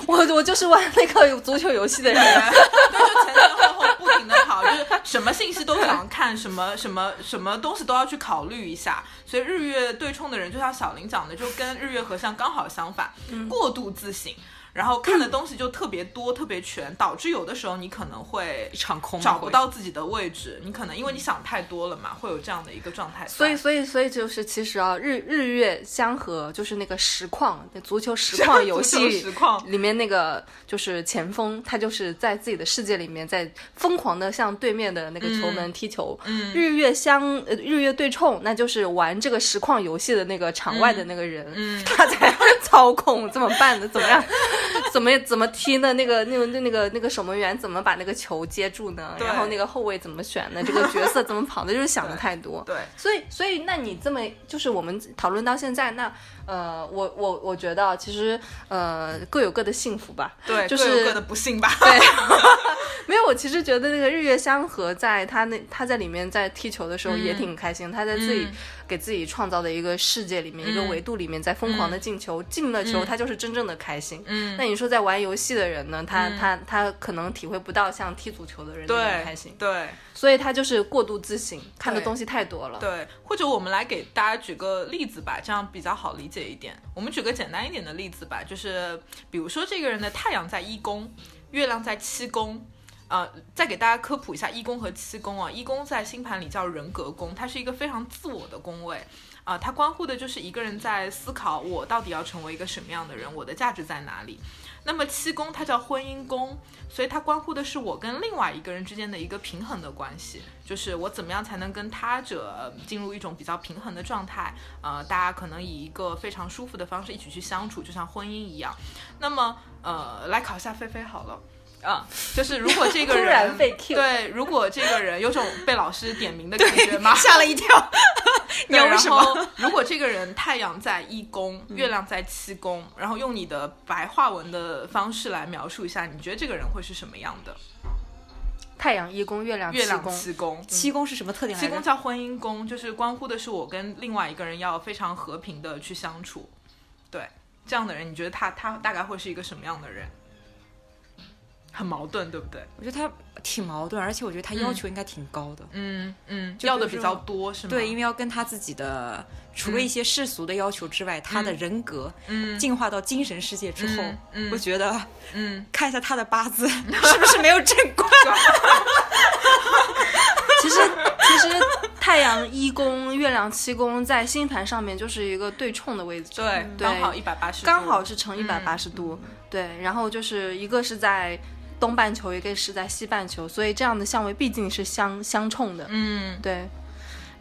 我我就是玩那个足球游戏的人，对，就前前后后不停的跑，就是什么信息都想看，什么什么什么东西都要去考虑一下。所以日月对冲的人，就像小林讲的，就跟日月合相刚好相反，过度自省。然后看的东西就特别多、特别全，导致有的时候你可能会一场空找不到自己的位置，你可能因为你想太多了嘛，会有这样的一个状态。所以所以所以就是其实啊，日日月相合就是那个实况，那足球实况游戏 实况。里面那个就是前锋，他就是在自己的世界里面在疯狂的向对面的那个球门踢球。嗯。日月相呃日月对冲，那就是玩这个实况游戏的那个场外的那个人，嗯。他在 操控怎么办呢？怎么样？怎么怎么踢呢？那个那个那个那个守门员怎么把那个球接住呢？然后那个后卫怎么选呢？这个角色怎么跑的？就是想的太多。对，所以，所以，那你这么就是我们讨论到现在，那呃，我我我觉得其实呃各有各的幸福吧。对，就是各有各的不幸吧。对，没有，我其实觉得那个日月相合，在他那他在里面在踢球的时候也挺开心，他在自己嗯给自己创造的一个世界里面、一个嗯维度里面，在疯狂的进球，进了球，他就是真正的开心。嗯那你说在玩游戏的人呢？他、他他可能体会不到像踢足球的人那么开心，对所以他就是过度自省，看的东西太多了。对，或者我们来给大家举个例子吧，这样比较好理解一点。我们举个简单一点的例子吧，就是比如说这个人的太阳在一宫，月亮在七宫。呃，再给大家科普一下一宫和七宫啊，一宫在星盘里叫人格宫，它是一个非常自我的宫位啊、它关乎的就是一个人在思考我到底要成为一个什么样的人，我的价值在哪里。那么七宫它叫婚姻宫，所以它关乎的是我跟另外一个人之间的一个平衡的关系，就是我怎么样才能跟他者进入一种比较平衡的状态，呃，大家可能以一个非常舒服的方式一起去相处，就像婚姻一样。那么，呃，来考一下菲菲好了。啊，就是如果这个 突然人对，如果这个人有种被老师点名的感觉吗？吓了一跳。你对，要为什么？然后如果这个人太阳在一宫，月亮在七宫，然后用你的白话文的方式来描述一下，你觉得这个人会是什么样的？太阳一宫，月亮月亮。七宫，七宫是什么特点？七宫叫婚姻宫，就是关乎的是我跟另外一个人要非常和平的去相处。对，这样的人，你觉得他他大概会是一个什么样的人？很矛盾，对不对？我觉得他挺矛盾，而且我觉得他要求应该挺高的。嗯嗯，要的比较多是吗？对，因为要跟他自己的除了一些世俗的要求之外，他的人格嗯进化到精神世界之后，嗯嗯我觉得嗯，看一下他的八字是不是没有正官。其实其实太阳一宫、月亮七宫在星盘上面就是一个对冲的位置，对，对刚好一百八十，刚好是成一百八嗯十度。对，然后就是一个是在东半球，一个是在西半球，所以这样的相位毕竟是相相冲的。嗯对，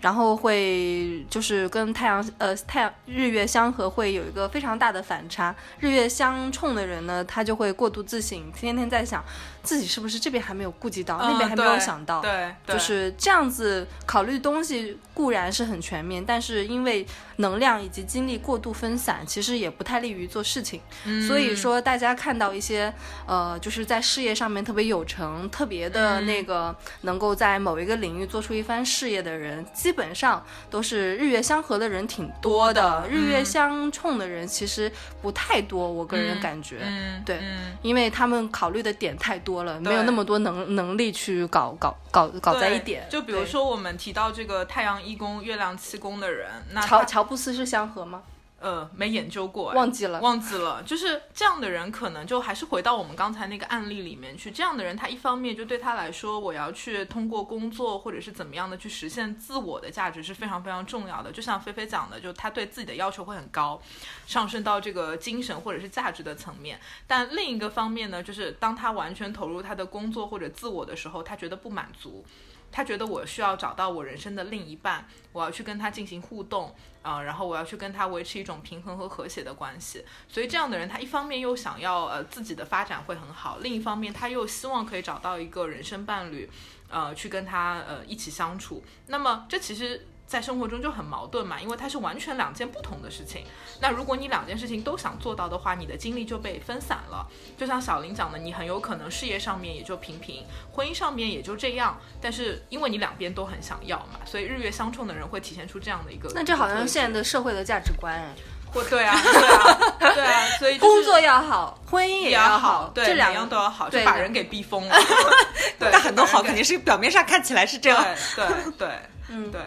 然后会就是跟太阳呃太阳日月相合会有一个非常大的反差。日月相冲的人呢，他就会过度自省，天天在想自己是不是这边还没有顾及到，那边还没有想到。对，对就是这样子考虑东西固然是很全面，但是因为能量以及精力过度分散，其实也不太利于做事情。嗯所以说，大家看到一些呃，就是在事业上面特别有成、特别的嗯那个能够在某一个领域做出一番事业的人，基本上都是日月相合的人挺多的，日月嗯相冲的人其实不太多，我个人感觉。嗯对嗯因为他们考虑的点太多了，没有那么多能能力去搞搞搞搞在一点。就比如说我们提到这个太阳一宫、月亮七宫的人，那乔乔布斯是相合吗？呃没研究过，哎忘记了。忘记了，就是这样的人，可能就还是回到我们刚才那个案例里面去。这样的人，他一方面就对他来说，我要去通过工作或者是怎么样的去实现自我的价值是非常非常重要的。就像菲菲讲的，就他对自己的要求会很高，上升到这个精神或者是价值的层面。但另一个方面呢，就是当他完全投入他的工作或者自我的时候，他觉得不满足。他觉得我需要找到我人生的另一半，我要去跟他进行互动，啊、然后我要去跟他维持一种平衡和和谐的关系。所以这样的人，他一方面又想要呃自己的发展会很好，另一方面他又希望可以找到一个人生伴侣，呃，去跟他呃一起相处。那么这其实。在生活中就很矛盾嘛，因为它是完全两件不同的事情。那如果你两件事情都想做到的话，你的精力就被分散了。就像小林讲的，你很有可能事业上面也就平平，婚姻上面也就这样。但是因为你两边都很想要嘛，所以日月相冲的人会体现出这样的一个。那这好像现在的社会的价值观哎，或对啊，对啊，对啊，所以、就是、工作要好，婚姻也要好，对，这两两样都要好，就把人给逼疯了。对，但很多好肯定是表面上看起来是这样。对对对，嗯对，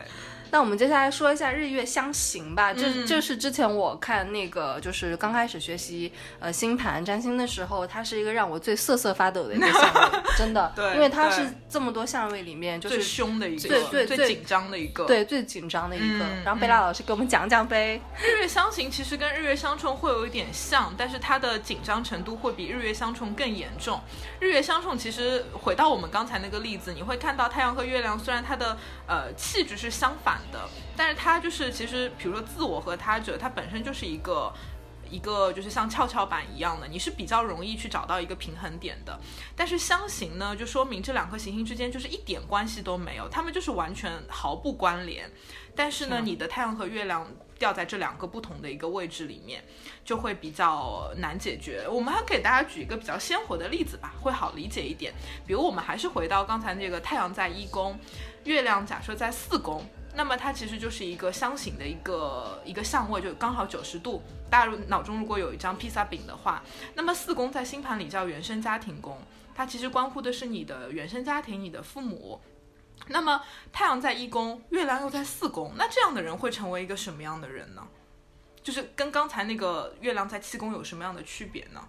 那我们接下来说一下日月相刑吧。这、嗯这是之前我看那个，就是刚开始学习呃星盘占星的时候，它是一个让我最瑟瑟发抖的一个相位，真的，对因为它是这么多相位里面就是最是凶的一个，对对最最紧张的一个。，对最紧张的一个。嗯然后贝拉老师给我们讲讲呗。日月相刑其实跟日月相冲会有一点像，但是它的紧张程度会比日月相冲更严重。日月相冲其实回到我们刚才那个例子，你会看到太阳和月亮虽然它的呃气质是相反的，但是它就是其实比如说自我和他者，它本身就是一个。一个就是像跷跷板一样的，你是比较容易去找到一个平衡点的。但是相形呢，就说明这两颗行星之间就是一点关系都没有，它们就是完全毫不关联。但是呢，你的太阳和月亮掉在这两个不同的一个位置里面，就会比较难解决。我们还给大家举一个比较鲜活的例子吧，会好理解一点。比如我们还是回到刚才那个太阳在一宫，月亮假设在四宫。那么它其实就是一个相形的一个一个相位，就刚好九十度。大家如脑中如果有一张披萨饼的话，那么四宫在星盘里叫原生家庭宫，它其实关乎的是你的原生家庭、你的父母。那么太阳在一宫，月亮又在四宫，那这样的人会成为一个什么样的人呢？就是跟刚才那个月亮在七宫有什么样的区别呢？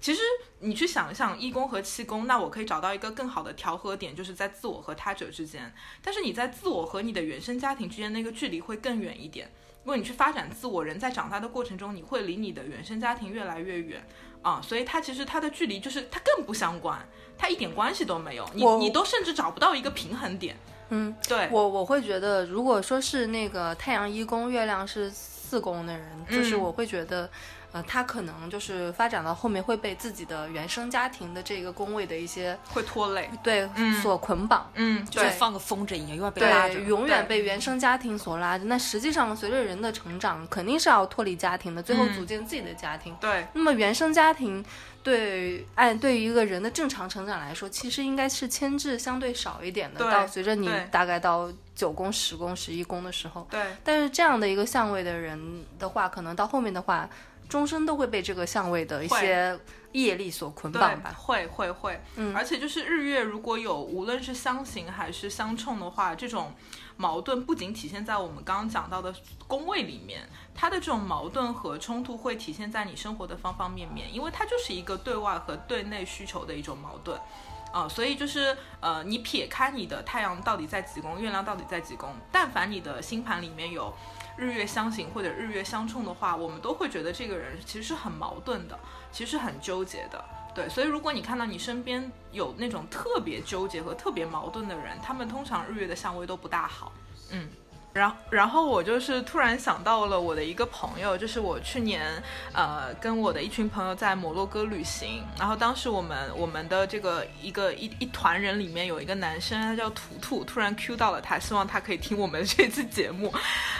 其实你去想一想一宫和七宫，那我可以找到一个更好的调和点，就是在自我和他者之间。但是你在自我和你的原生家庭之间那个距离会更远一点，如果你去发展自我，人在长大的过程中，你会离你的原生家庭越来越远啊，所以它其实它的距离就是它更不相关，它一点关系都没有，你你都甚至找不到一个平衡点。嗯，对，我我会觉得，如果说是那个太阳一宫，月亮是四宫的人，就是嗯我会觉得，呃，他可能就是发展到后面会被自己的原生家庭的这个宫位的一些会拖累。对、嗯所捆绑。嗯，就是对，放个风筝一样，永远被拉着，。永远被原生家庭所拉着。那实际上，随着人的成长，肯定是要脱离家庭的，最后嗯组建自己的家庭。对，那么原生家庭对按对于一个人的正常成长来说，其实应该是牵制相对少一点的。到随着你大概到九宫、十宫、十一宫的时候，对，但是这样的一个相位的人的话，可能到后面的话，终身都会被这个相位的一些业力所捆绑吧。，会会会，嗯而且就是日月如果有无论是相刑还是相冲的话，这种矛盾不仅体现在我们刚刚讲到的宫位里面，它的这种矛盾和冲突会体现在你生活的方方面面，因为它就是一个对外和对内需求的一种矛盾。啊、所以就是呃，你撇开你的太阳到底在几宫，月亮到底在几宫，但凡你的星盘里面有日月相刑或者日月相冲的话，我们都会觉得这个人其实是很矛盾的，其实很纠结的。对，所以如果你看到你身边有那种特别纠结和特别矛盾的人，他们通常日月的相位都不大好。嗯。然然后我就是突然想到了我的一个朋友，就是我去年呃跟我的一群朋友在摩洛哥旅行，然后当时我们我们的这个一个一一团人里面有一个男生，他叫图图，突然 Q 到了他，希望他可以听我们这次节目。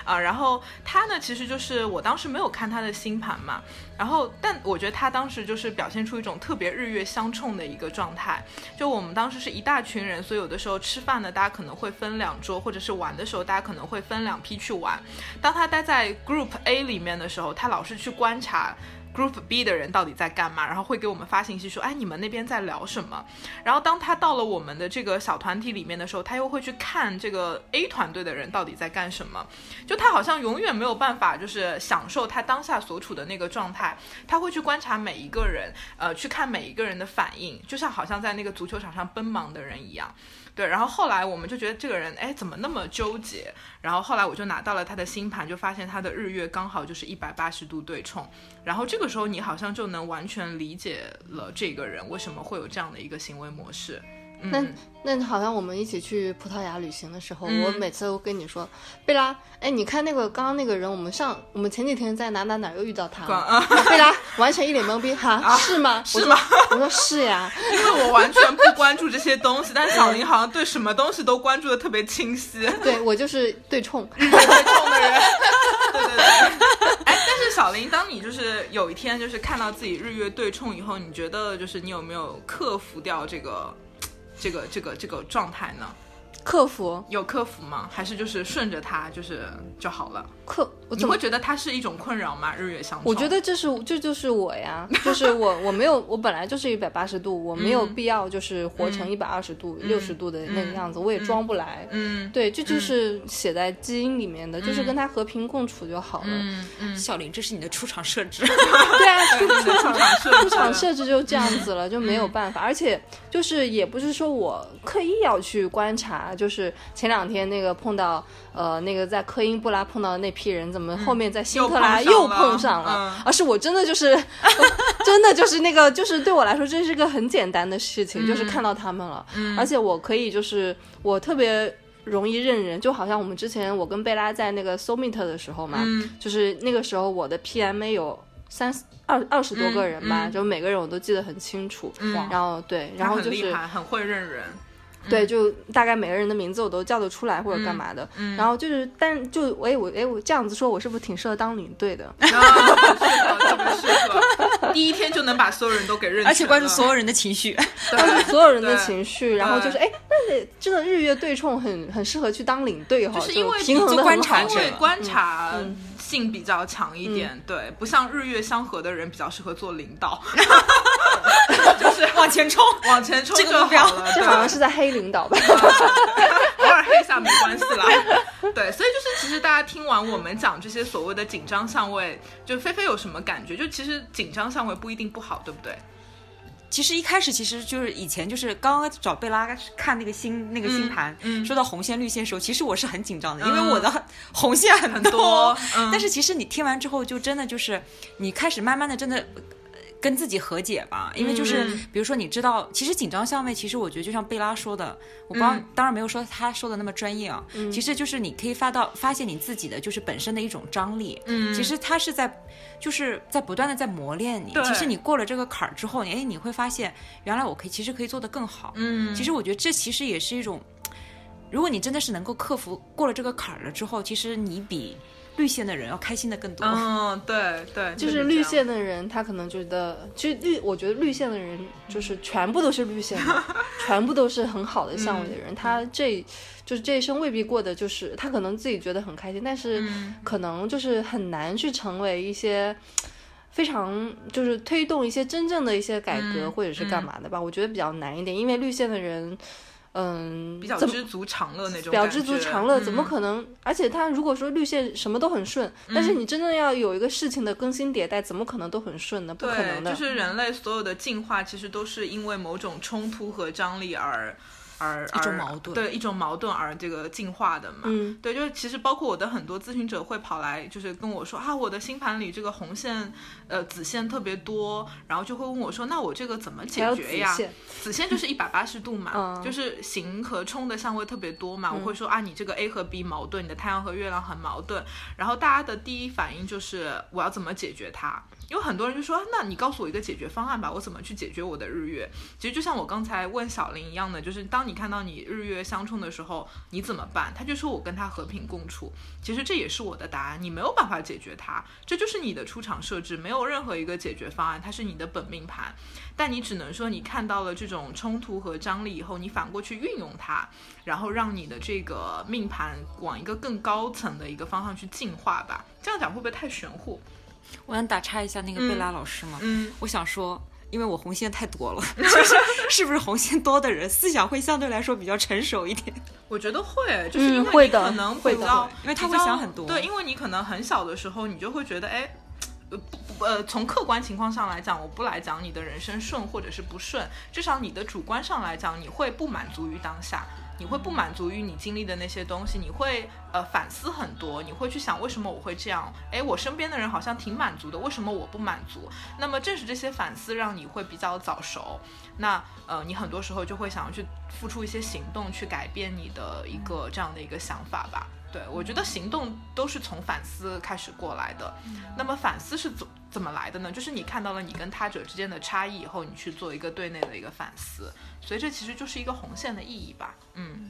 啊、然后他呢其实就是我当时没有看他的星盘嘛，然后但我觉得他当时就是表现出一种特别日月相冲的一个状态，就我们当时是一大群人，所以有的时候吃饭呢，大家可能会分两桌，或者是玩的时候，大家可能会分两批去玩。当他待在 Group A 里面的时候，他老是去观察。Group B 的人到底在干嘛？然后会给我们发信息说：“哎，你们那边在聊什么？”然后当他到了我们的这个小团体里面的时候，他又会去看这个 A 团队的人到底在干什么。就他好像永远没有办法，就是享受他当下所处的那个状态。他会去观察每一个人，呃，去看每一个人的反应，就像好像在那个足球场上奔忙的人一样。对，然后后来我们就觉得这个人，哎，怎么那么纠结？然后后来我就拿到了他的星盘，就发现他的日月刚好就是一百八十度对冲。然后这个时候你好像就能完全理解了这个人为什么会有这样的一个行为模式。那嗯，那好像我们一起去葡萄牙旅行的时候，嗯我每次都跟你说，贝拉，哎，你看那个刚刚那个人，我们上我们前几天在哪哪哪又遇到他了。啊，贝拉完全一脸懵逼，哈，是吗？是吗？我说我说是呀，因为我完全不关注这些东西，但小林 好像对什么东西都关注的特别清晰。对我就是对冲。对冲的人，对对对。哎，但是小林，当你就是有一天就是看到自己日月对冲以后，你觉得就是你有没有克服掉这个这个这个这个状态呢？克服有克服吗？还是就是顺着他就是就好了？克，我怎么你会觉得它是一种困扰吗？日月相冲？我觉得这是这就是我呀，就是我我没有我本来就是一百八十度，我没有嗯必要就是活成一百二十度、六十度的那个样子，我也装不来。嗯对，这就是写在基因里面的，就是嗯跟他和平共处就好了。嗯嗯，小林，这是你的出场设置。对啊，出场场设出场设置就这样子了，就没有办法。而且就是也不是说我刻意要去观察，就是前两天那个碰到呃那个在科因布拉碰到那批人，怎么后面在辛特拉又又碰上了而是我真的就是 真的就是那个就是对我来说这是个很简单的事情，就是看到他们了，而且我可以就是我特别。容易认人，就好像我们之前我跟贝拉在那个 So Meet 的时候嘛，嗯。就是那个时候我的 PMA 有三二二十多个人吧，嗯嗯。就每个人我都记得很清楚。嗯。然后对，然后就是很会认人。对，就大概每个人的名字我都叫得出来或者干嘛的。嗯然后就是，但就哎我哎我这样子说，我是不是挺适合当领队的？啊，很适合，特别适合。第一天就能把所有人都给认而且关注所有人的情绪。关注所有人的情绪，然后就是哎，那得这个日月对冲很很适合去当领队哈，就是因为平衡的观察者观察嗯性比较强一点，对，不像日月相合的人比较适合做领导，就是 往前冲，往前冲就这个目标好了。这好像是在黑领导吧？偶尔黑一下没关系啦。对，所以就是其实大家听完我们讲这些所谓的紧张相位，就菲菲有什么感觉？就其实紧张相位不一定不好，对不对？其实一开始其实就是以前就是刚刚找贝拉看那个星那个星盘，嗯说到红线绿线的时候，其实我是很紧张的，嗯因为我的红线很很多嗯。但是其实你听完之后，就真的就是你开始慢慢的真的。呃跟自己和解吧，因为就是嗯。比如说你知道，其实紧张相位，其实我觉得就像贝拉说的，我刚、嗯。当然没有说他说的那么专业啊，其实就是你可以发到发现你自己的就是本身的一种张力，嗯。其实它是在就是在不断的在磨练你，对。其实你过了这个坎儿之后，你哎你会发现原来我可以其实可以做得更好，嗯。其实我觉得这其实也是一种，如果你真的是能够克服过了这个坎儿了之后，其实你比绿线的人要开心的更多。嗯，对对，就是绿线的人，他可能觉得，其实绿，我觉得绿线的人就是全部都是绿线的，全部都是很好的相位的人。他这就是这一生未必过得就是他可能自己觉得很开心，但是可能就是很难去成为一些非常就是推动一些真正的一些改革嗯或者是干嘛的吧。我觉得比较难一点，因为绿线的人，嗯，比较知足常乐那种比较知足常乐，怎么嗯可能？而且他如果说绿线什么都很顺，但是你真的要有一个事情的更新迭代，怎么可能都很顺呢？不可能，的。就是人类所有的进化，其实都是因为某种冲突和张力而而一种而矛盾对一种矛盾而这个进化的嘛。嗯，对，就是其实包括我的很多咨询者会跑来，就是跟我说啊，我的星盘里这个红线呃子线特别多，然后就会问我说，那我这个怎么解决呀？子线，就是一百八十度嘛，嗯就是行和冲的相位特别多嘛。我会说啊，你这个 A 和 B 矛盾，你的太阳和月亮很矛盾。然后大家的第一反应就是我要怎么解决它？因为很多人就说，啊那你告诉我一个解决方案吧，我怎么去解决我的日月？其实就像我刚才问小林一样的，就是当你看到你日月相冲的时候，你怎么办？他就说我跟他和平共处。其实这也是我的答案，你没有办法解决它，这就是你的出场设置，没有任何一个解决方案，它是你的本命盘。但你只能说你看到了这种冲突和张力以后，你反过去运用它，然后让你的这个命盘往一个更高层的一个方向去进化吧。这样讲会不会太玄乎？我想打岔一下那个贝拉老师嘛，嗯，我想说。因为我红线太多了，就是是不是红线多的人思想会相对来说比较成熟一点？我觉得会，就是因为嗯会的你可能会较，因为他会想很多对，因为你可能很小的时候，你就会觉得，哎。呃不不呃，从客观情况上来讲，我不来讲你的人生顺或者是不顺，至少你的主观上来讲，你会不满足于当下，你会不满足于你经历的那些东西，你会呃反思很多，你会去想为什么我会这样？哎，我身边的人好像挺满足的，为什么我不满足？那么正是这些反思让你会比较早熟，那呃，你很多时候就会想要去付出一些行动，去改变你的一个这样的一个想法吧。对我觉得行动都是从反思开始过来的。那么反思是怎怎么来的呢？就是你看到了你跟他者之间的差异以后，你去做一个对内的一个反思，所以这其实就是一个红线的意义吧。嗯。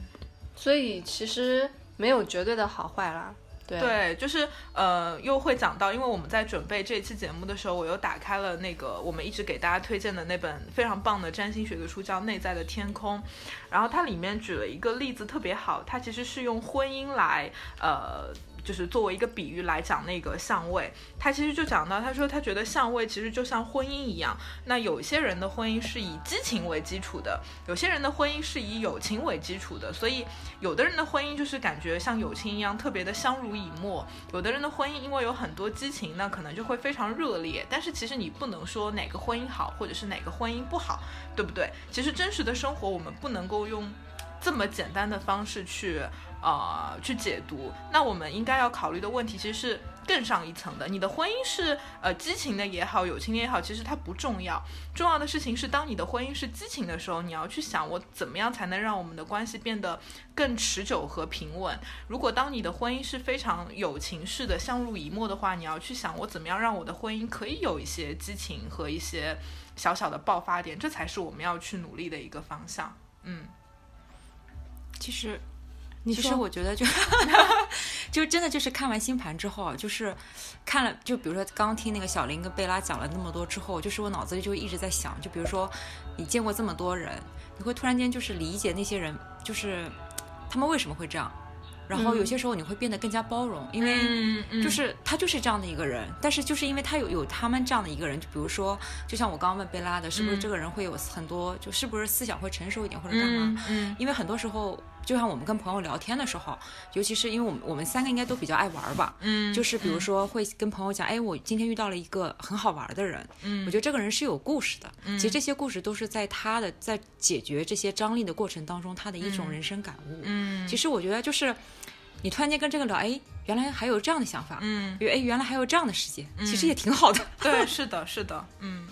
所以其实没有绝对的好坏啦。对，对，就是呃，又会讲到，因为我们在准备这期节目的时候，我又打开了那个我们一直给大家推荐的那本非常棒的占星学的书，叫《内在的天空》，然后它里面举了一个例子特别好，它其实是用婚姻来呃。就是作为一个比喻来讲那个相位，他其实就讲到，他说他觉得相位其实就像婚姻一样，那有些人的婚姻是以激情为基础的，有些人的婚姻是以友情为基础的，所以有的人的婚姻就是感觉像友情一样特别的相濡以沫，有的人的婚姻因为有很多激情，那可能就会非常热烈。但是其实你不能说哪个婚姻好，或者是哪个婚姻不好，对不对？其实真实的生活我们不能够用这么简单的方式去呃去解读。那我们应该要考虑的问题其实是更上一层的。你的婚姻是呃激情的也好，友情的也好，其实它不重要。重要的事情是，当你的婚姻是激情的时候，你要去想我怎么样才能让我们的关系变得更持久和平稳。如果当你的婚姻是非常友情式的、相濡以沫的话，你要去想我怎么样让我的婚姻可以有一些激情和一些小小的爆发点，这才是我们要去努力的一个方向。嗯，其实，其实我觉得就 就真的就是看完星盘之后啊，就是看了，就比如说刚听那个小林跟贝拉讲了那么多之后，就是我脑子里就一直在想，就比如说你见过这么多人，你会突然间就是理解那些人，就是他们为什么会这样，然后有些时候你会变得更加包容，因为。就是他就是这样的一个人，但是就是因为他有有他们这样的一个人，就比如说，就像我刚刚问贝拉的，是不是嗯这个人会有很多，就是不是思想会成熟一点或者干嘛？因为很多时候，就像我们跟朋友聊天的时候，尤其是因为我们我们三个应该都比较爱玩吧，嗯，就是比如说会跟朋友讲，哎，我今天遇到了一个很好玩的人，嗯。我觉得这个人是有故事的。嗯。其实这些故事都是在他的在解决这些张力的过程当中，他的一种人生感悟。嗯。其实我觉得就是你突然间跟这个聊，哎，原来还有这样的想法，嗯，哎，原来还有这样的世界，其实也挺好的。对，是的，是的，嗯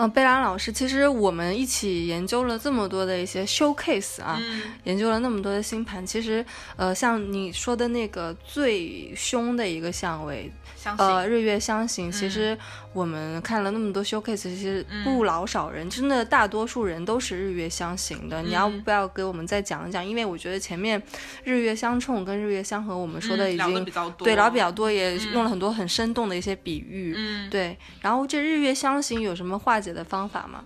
嗯，贝拉老师，其实我们一起研究了这么多的一些 showcase 啊，嗯研究了那么多的星盘，其实呃，像你说的那个最凶的一个相位，相、呃，日月相刑，其嗯实我们看了那么多 showcase，其实不老少人，真的大多数人都是日月相刑的。你要嗯不要给我们再讲一讲？因为我觉得前面日月相冲跟日月相合，我们说的嗯聊得已经、比较多对聊得比较多，也用了很多很生动的一些比喻。嗯，对，然后这日月相刑有什么化解的方法吗？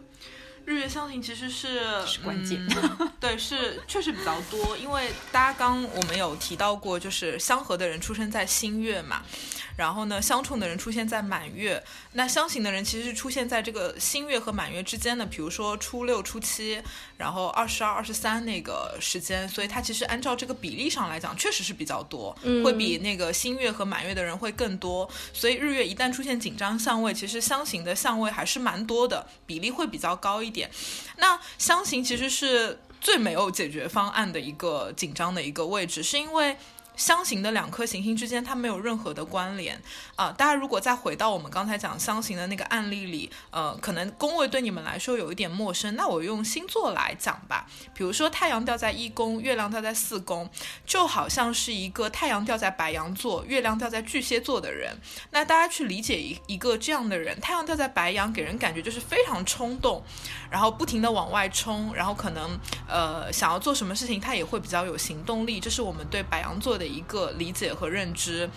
日月相刑其实是是关键嗯对，是确实比较多，因为大家刚我们有提到过，就是相合的人出生在新月嘛，然后呢，相冲的人出现在满月，那相刑的人其实是出现在这个新月和满月之间的，比如说初六、初七，然后二十二、二十三那个时间，所以它其实按照这个比例上来讲，确实是比较多，会比那个新月和满月的人会更多，所以日月一旦出现紧张相位，其实相刑的相位还是蛮多的，比例会比较高一点。那相刑其实是最没有解决方案的一个紧张的一个位置，是因为。相刑的两颗行星之间，它没有任何的关联啊、大家如果再回到我们刚才讲相刑的那个案例里，呃，可能宫位对你们来说有一点陌生，那我用星座来讲吧。比如说太阳掉在一宫，月亮掉在四宫，就好像是一个太阳掉在白羊座，月亮掉在巨蟹座的人。那大家去理解一一个这样的人，太阳掉在白羊，给人感觉就是非常冲动，然后不停的往外冲，然后可能呃想要做什么事情，他也会比较有行动力，这是我们对白羊座的一个理解和认知。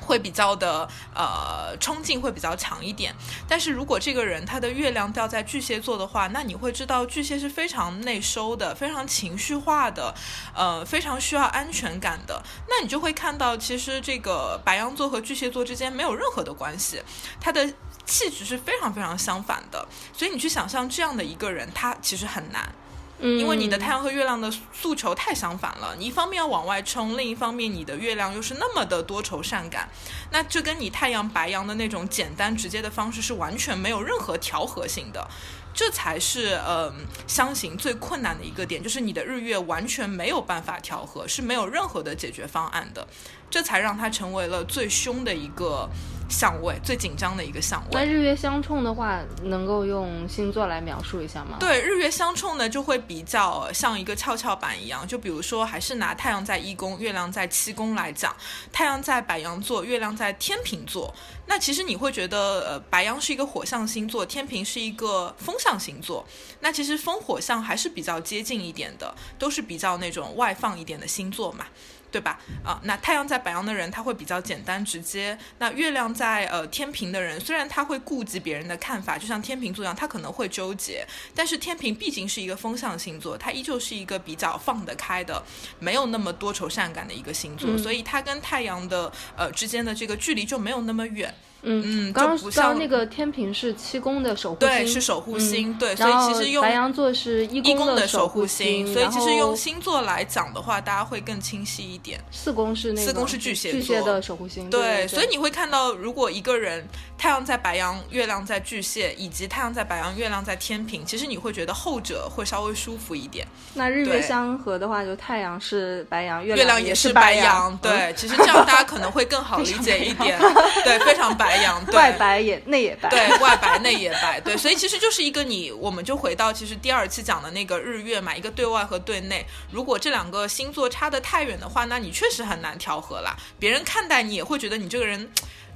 会比较的呃冲劲会比较强一点，但是如果这个人他的月亮掉在巨蟹座的话，那你会知道巨蟹是非常内收的，非常情绪化的，呃，非常需要安全感的。那你就会看到，其实这个白羊座和巨蟹座之间没有任何的关系，他的气质是非常非常相反的。所以你去想象这样的一个人，他其实很难。因为你的太阳和月亮的诉求太相反了，你一方面要往外冲，另一方面你的月亮又是那么的多愁善感，那这跟你太阳白羊的那种简单直接的方式是完全没有任何调和性的。这才是呃相刑最困难的一个点，就是你的日月完全没有办法调和，是没有任何的解决方案的，这才让它成为了最凶的一个相位，最紧张的一个相位。那日月相冲的话，能够用星座来描述一下吗？，对，日月相冲呢，就会比较像一个跷跷板一样。就比如说，还是拿太阳在一宫，月亮在七宫来讲，太阳在白羊座，月亮在天平座。那其实你会觉得，呃，白羊是一个火象星座，天平是一个风象星座。那其实风火象还是比较接近一点的，都是比较那种外放一点的星座嘛。对吧？啊，那太阳在白羊的人，他会比较简单直接；那月亮在呃天平的人，虽然他会顾及别人的看法，就像天平座一样，他可能会纠结，但是天平毕竟是一个风象星座，它依旧是一个比较放得开的，没有那么多愁善感的一个星座，嗯所以它跟太阳的呃之间的这个距离就没有那么远。嗯嗯刚刚就不像说到那个天平是七宫的守护星对，是守护嗯星，对，所以其实用白羊座是一一宫的守护星，所以其实用星座来讲的话，大家会更清晰一点。四宫是那个四宫是巨蟹巨蟹座的守护星，对，对，所以你会看到，如果一个人太阳在白羊，月亮在巨蟹，以及太阳在白羊，月亮在天平，其实你会觉得后者会稍微舒服一点。那日月相合的话，就太阳是白羊，月月亮也是白羊，嗯对，其实这样大家可能会更好 理解一点。对，非常白羊，对外白也内也白，对外白 内也白，对，所以其实就是一个你，我们就回到其实第二期讲的那个日月嘛，一个对外和对内。如果这两个星座差得太远的话，那你确实很难调和啦。别人看待你也会觉得你这个人。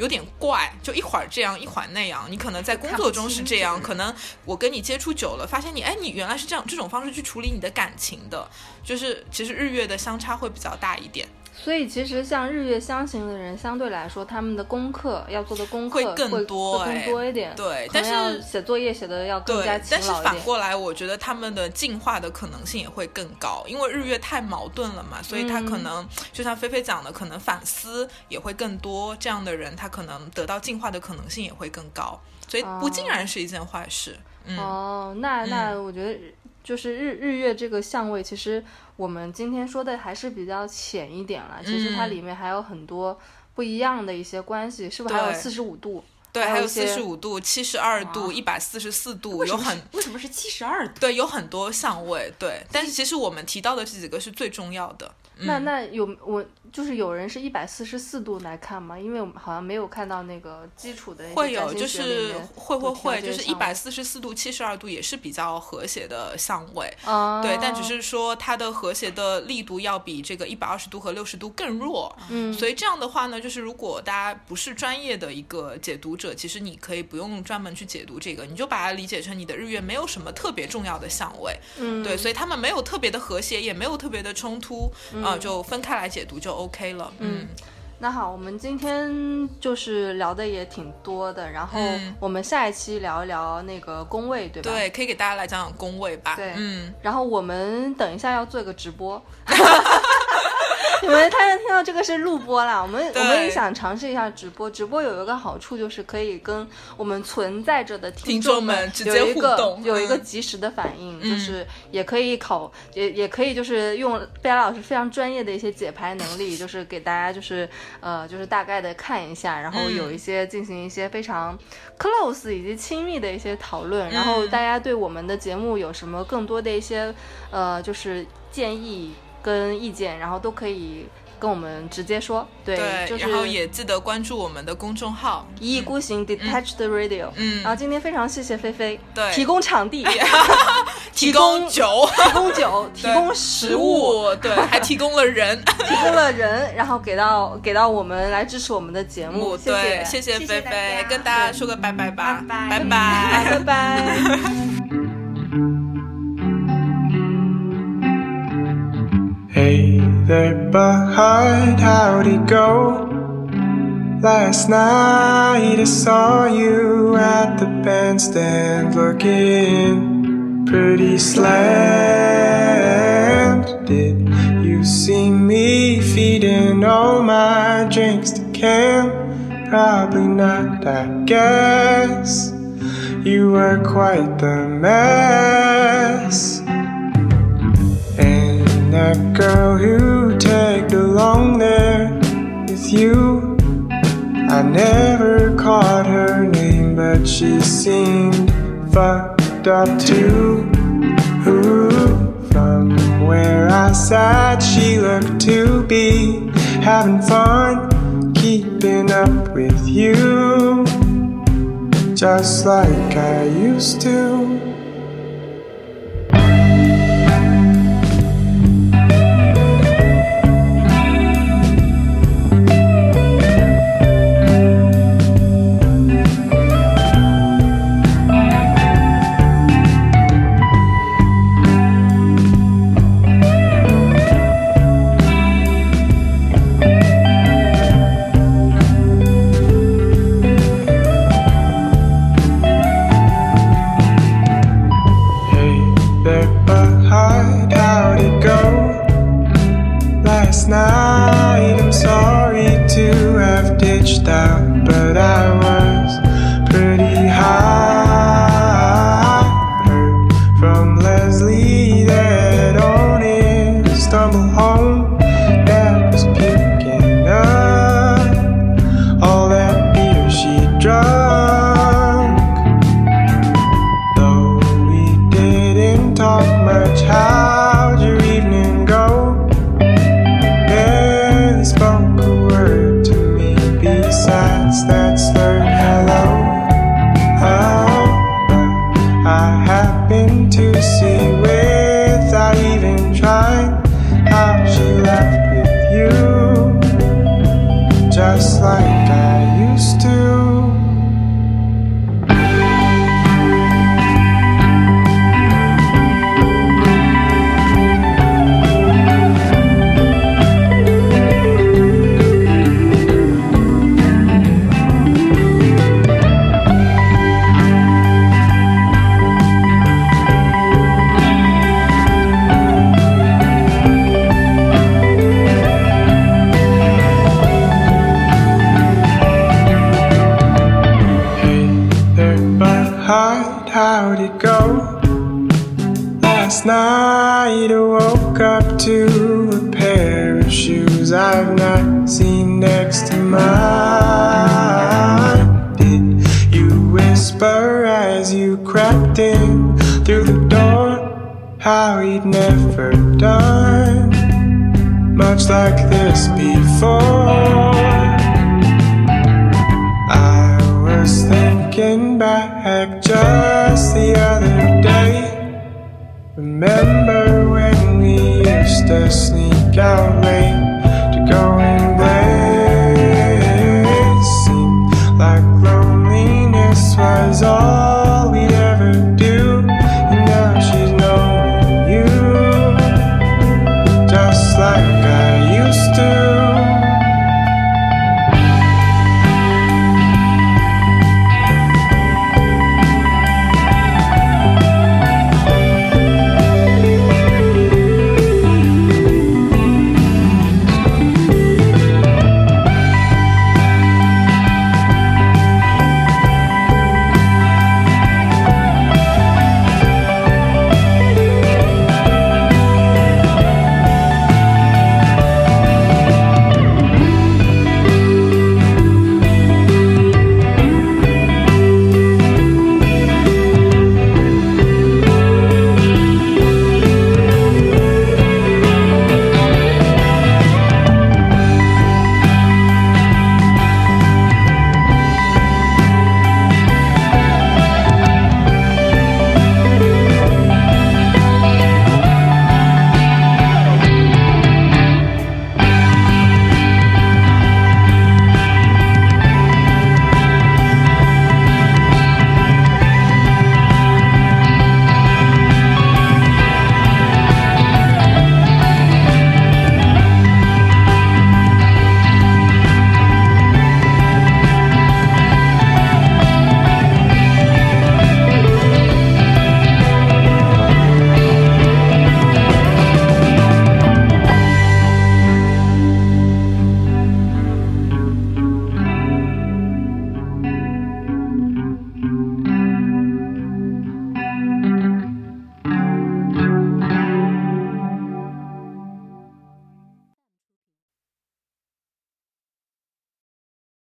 有点怪，就一会儿这样，一会儿那样。你可能在工作中是这样，可能我跟你接触久了，发现你，哎，你原来是这样这种方式去处理你的感情的，就是其实日月的相差会比较大一点。所以其实像日月相行的人，相对来说他们的功课要做的功课会更多会哎更多一点。对但是写作业写的要更加，勤但是。反过来，我觉得他们的进化的可能性也会更高，因为日月太矛盾了嘛，所以他可嗯能、就像菲菲讲的，可能反思也会更多。这样的人，他可能得到进化的可能性也会更高，所以不竟然是一件坏事。嗯，哦，那那我觉得就是日日月这个相位，其实我们今天说的还是比较浅一点了。其实它嗯里面还有很多不一样的一些关系，是不是还有对四十五度？对，还有四十五度、七十二度、一百四十四度，有很为什么是七十二度？对，有很多相位。对，但是其实我们提到的这几个是最重要的。那那有我就是有人是一百四十四度来看吗？因为我们好像没有看到那个基础的会有，就是会会会，就是一百四十四度、七十二度也是比较和谐的相位。啊，对，但只是说它的和谐的力度要比这个一百二十度和六十度更弱。嗯，所以这样的话呢，就是如果大家不是专业的一个解读者，其实你可以不用专门去解读这个，你就把它理解成你的日月没有什么特别重要的相位。嗯对，所以他们没有特别的和谐，也没有特别的冲突，啊、就分开来解读就 OK 了。嗯，那好，我们今天就是聊的也挺多的，然后嗯我们下一期聊一聊那个宫位，对吧？。对，可以给大家来讲讲宫位吧。对嗯，然后我们等一下要做一个直播，你们大家听到这个是录播啦，我们我们也想尝试一下直播。直播有一个好处就是可以跟我们存在着的听众众们直接有一个互动有一个嗯及时的反应，嗯。就是也可以考，也也可以就是用贝拉老师非常专业的一些解牌能力，就是给大家就是呃就是大概的看一下，然后嗯有一些进行一些非常 close 以及亲密的一些讨论，然后嗯大家对我们的节目有什么更多的一些呃就是建议跟意见，然后都可以跟我们直接说，对，对，就是然后也记得关注我们的公众号。一意孤行 detached radio，嗯。然后今天非常谢谢菲菲，对。提供场地，提供供酒、提供酒，提供 食食物，对，还提供了人。提供了人，然后给到给到我们来支持我们的节目，谢对，谢，谢菲菲家，跟大家说个拜拜吧，拜。拜拜。拜拜。Hey there, behind, how'd it go? Last night I saw you at the bandstand looking pretty slammed. Did you see me feeding all my drinks to Cam? Probably not, I guess. You were quite the mess. That girl who tagged along there with you, I never caught her name, but she seemed fucked up too. Ooh, from where I sat, she looked to be having fun, keeping up with you, just like I used to.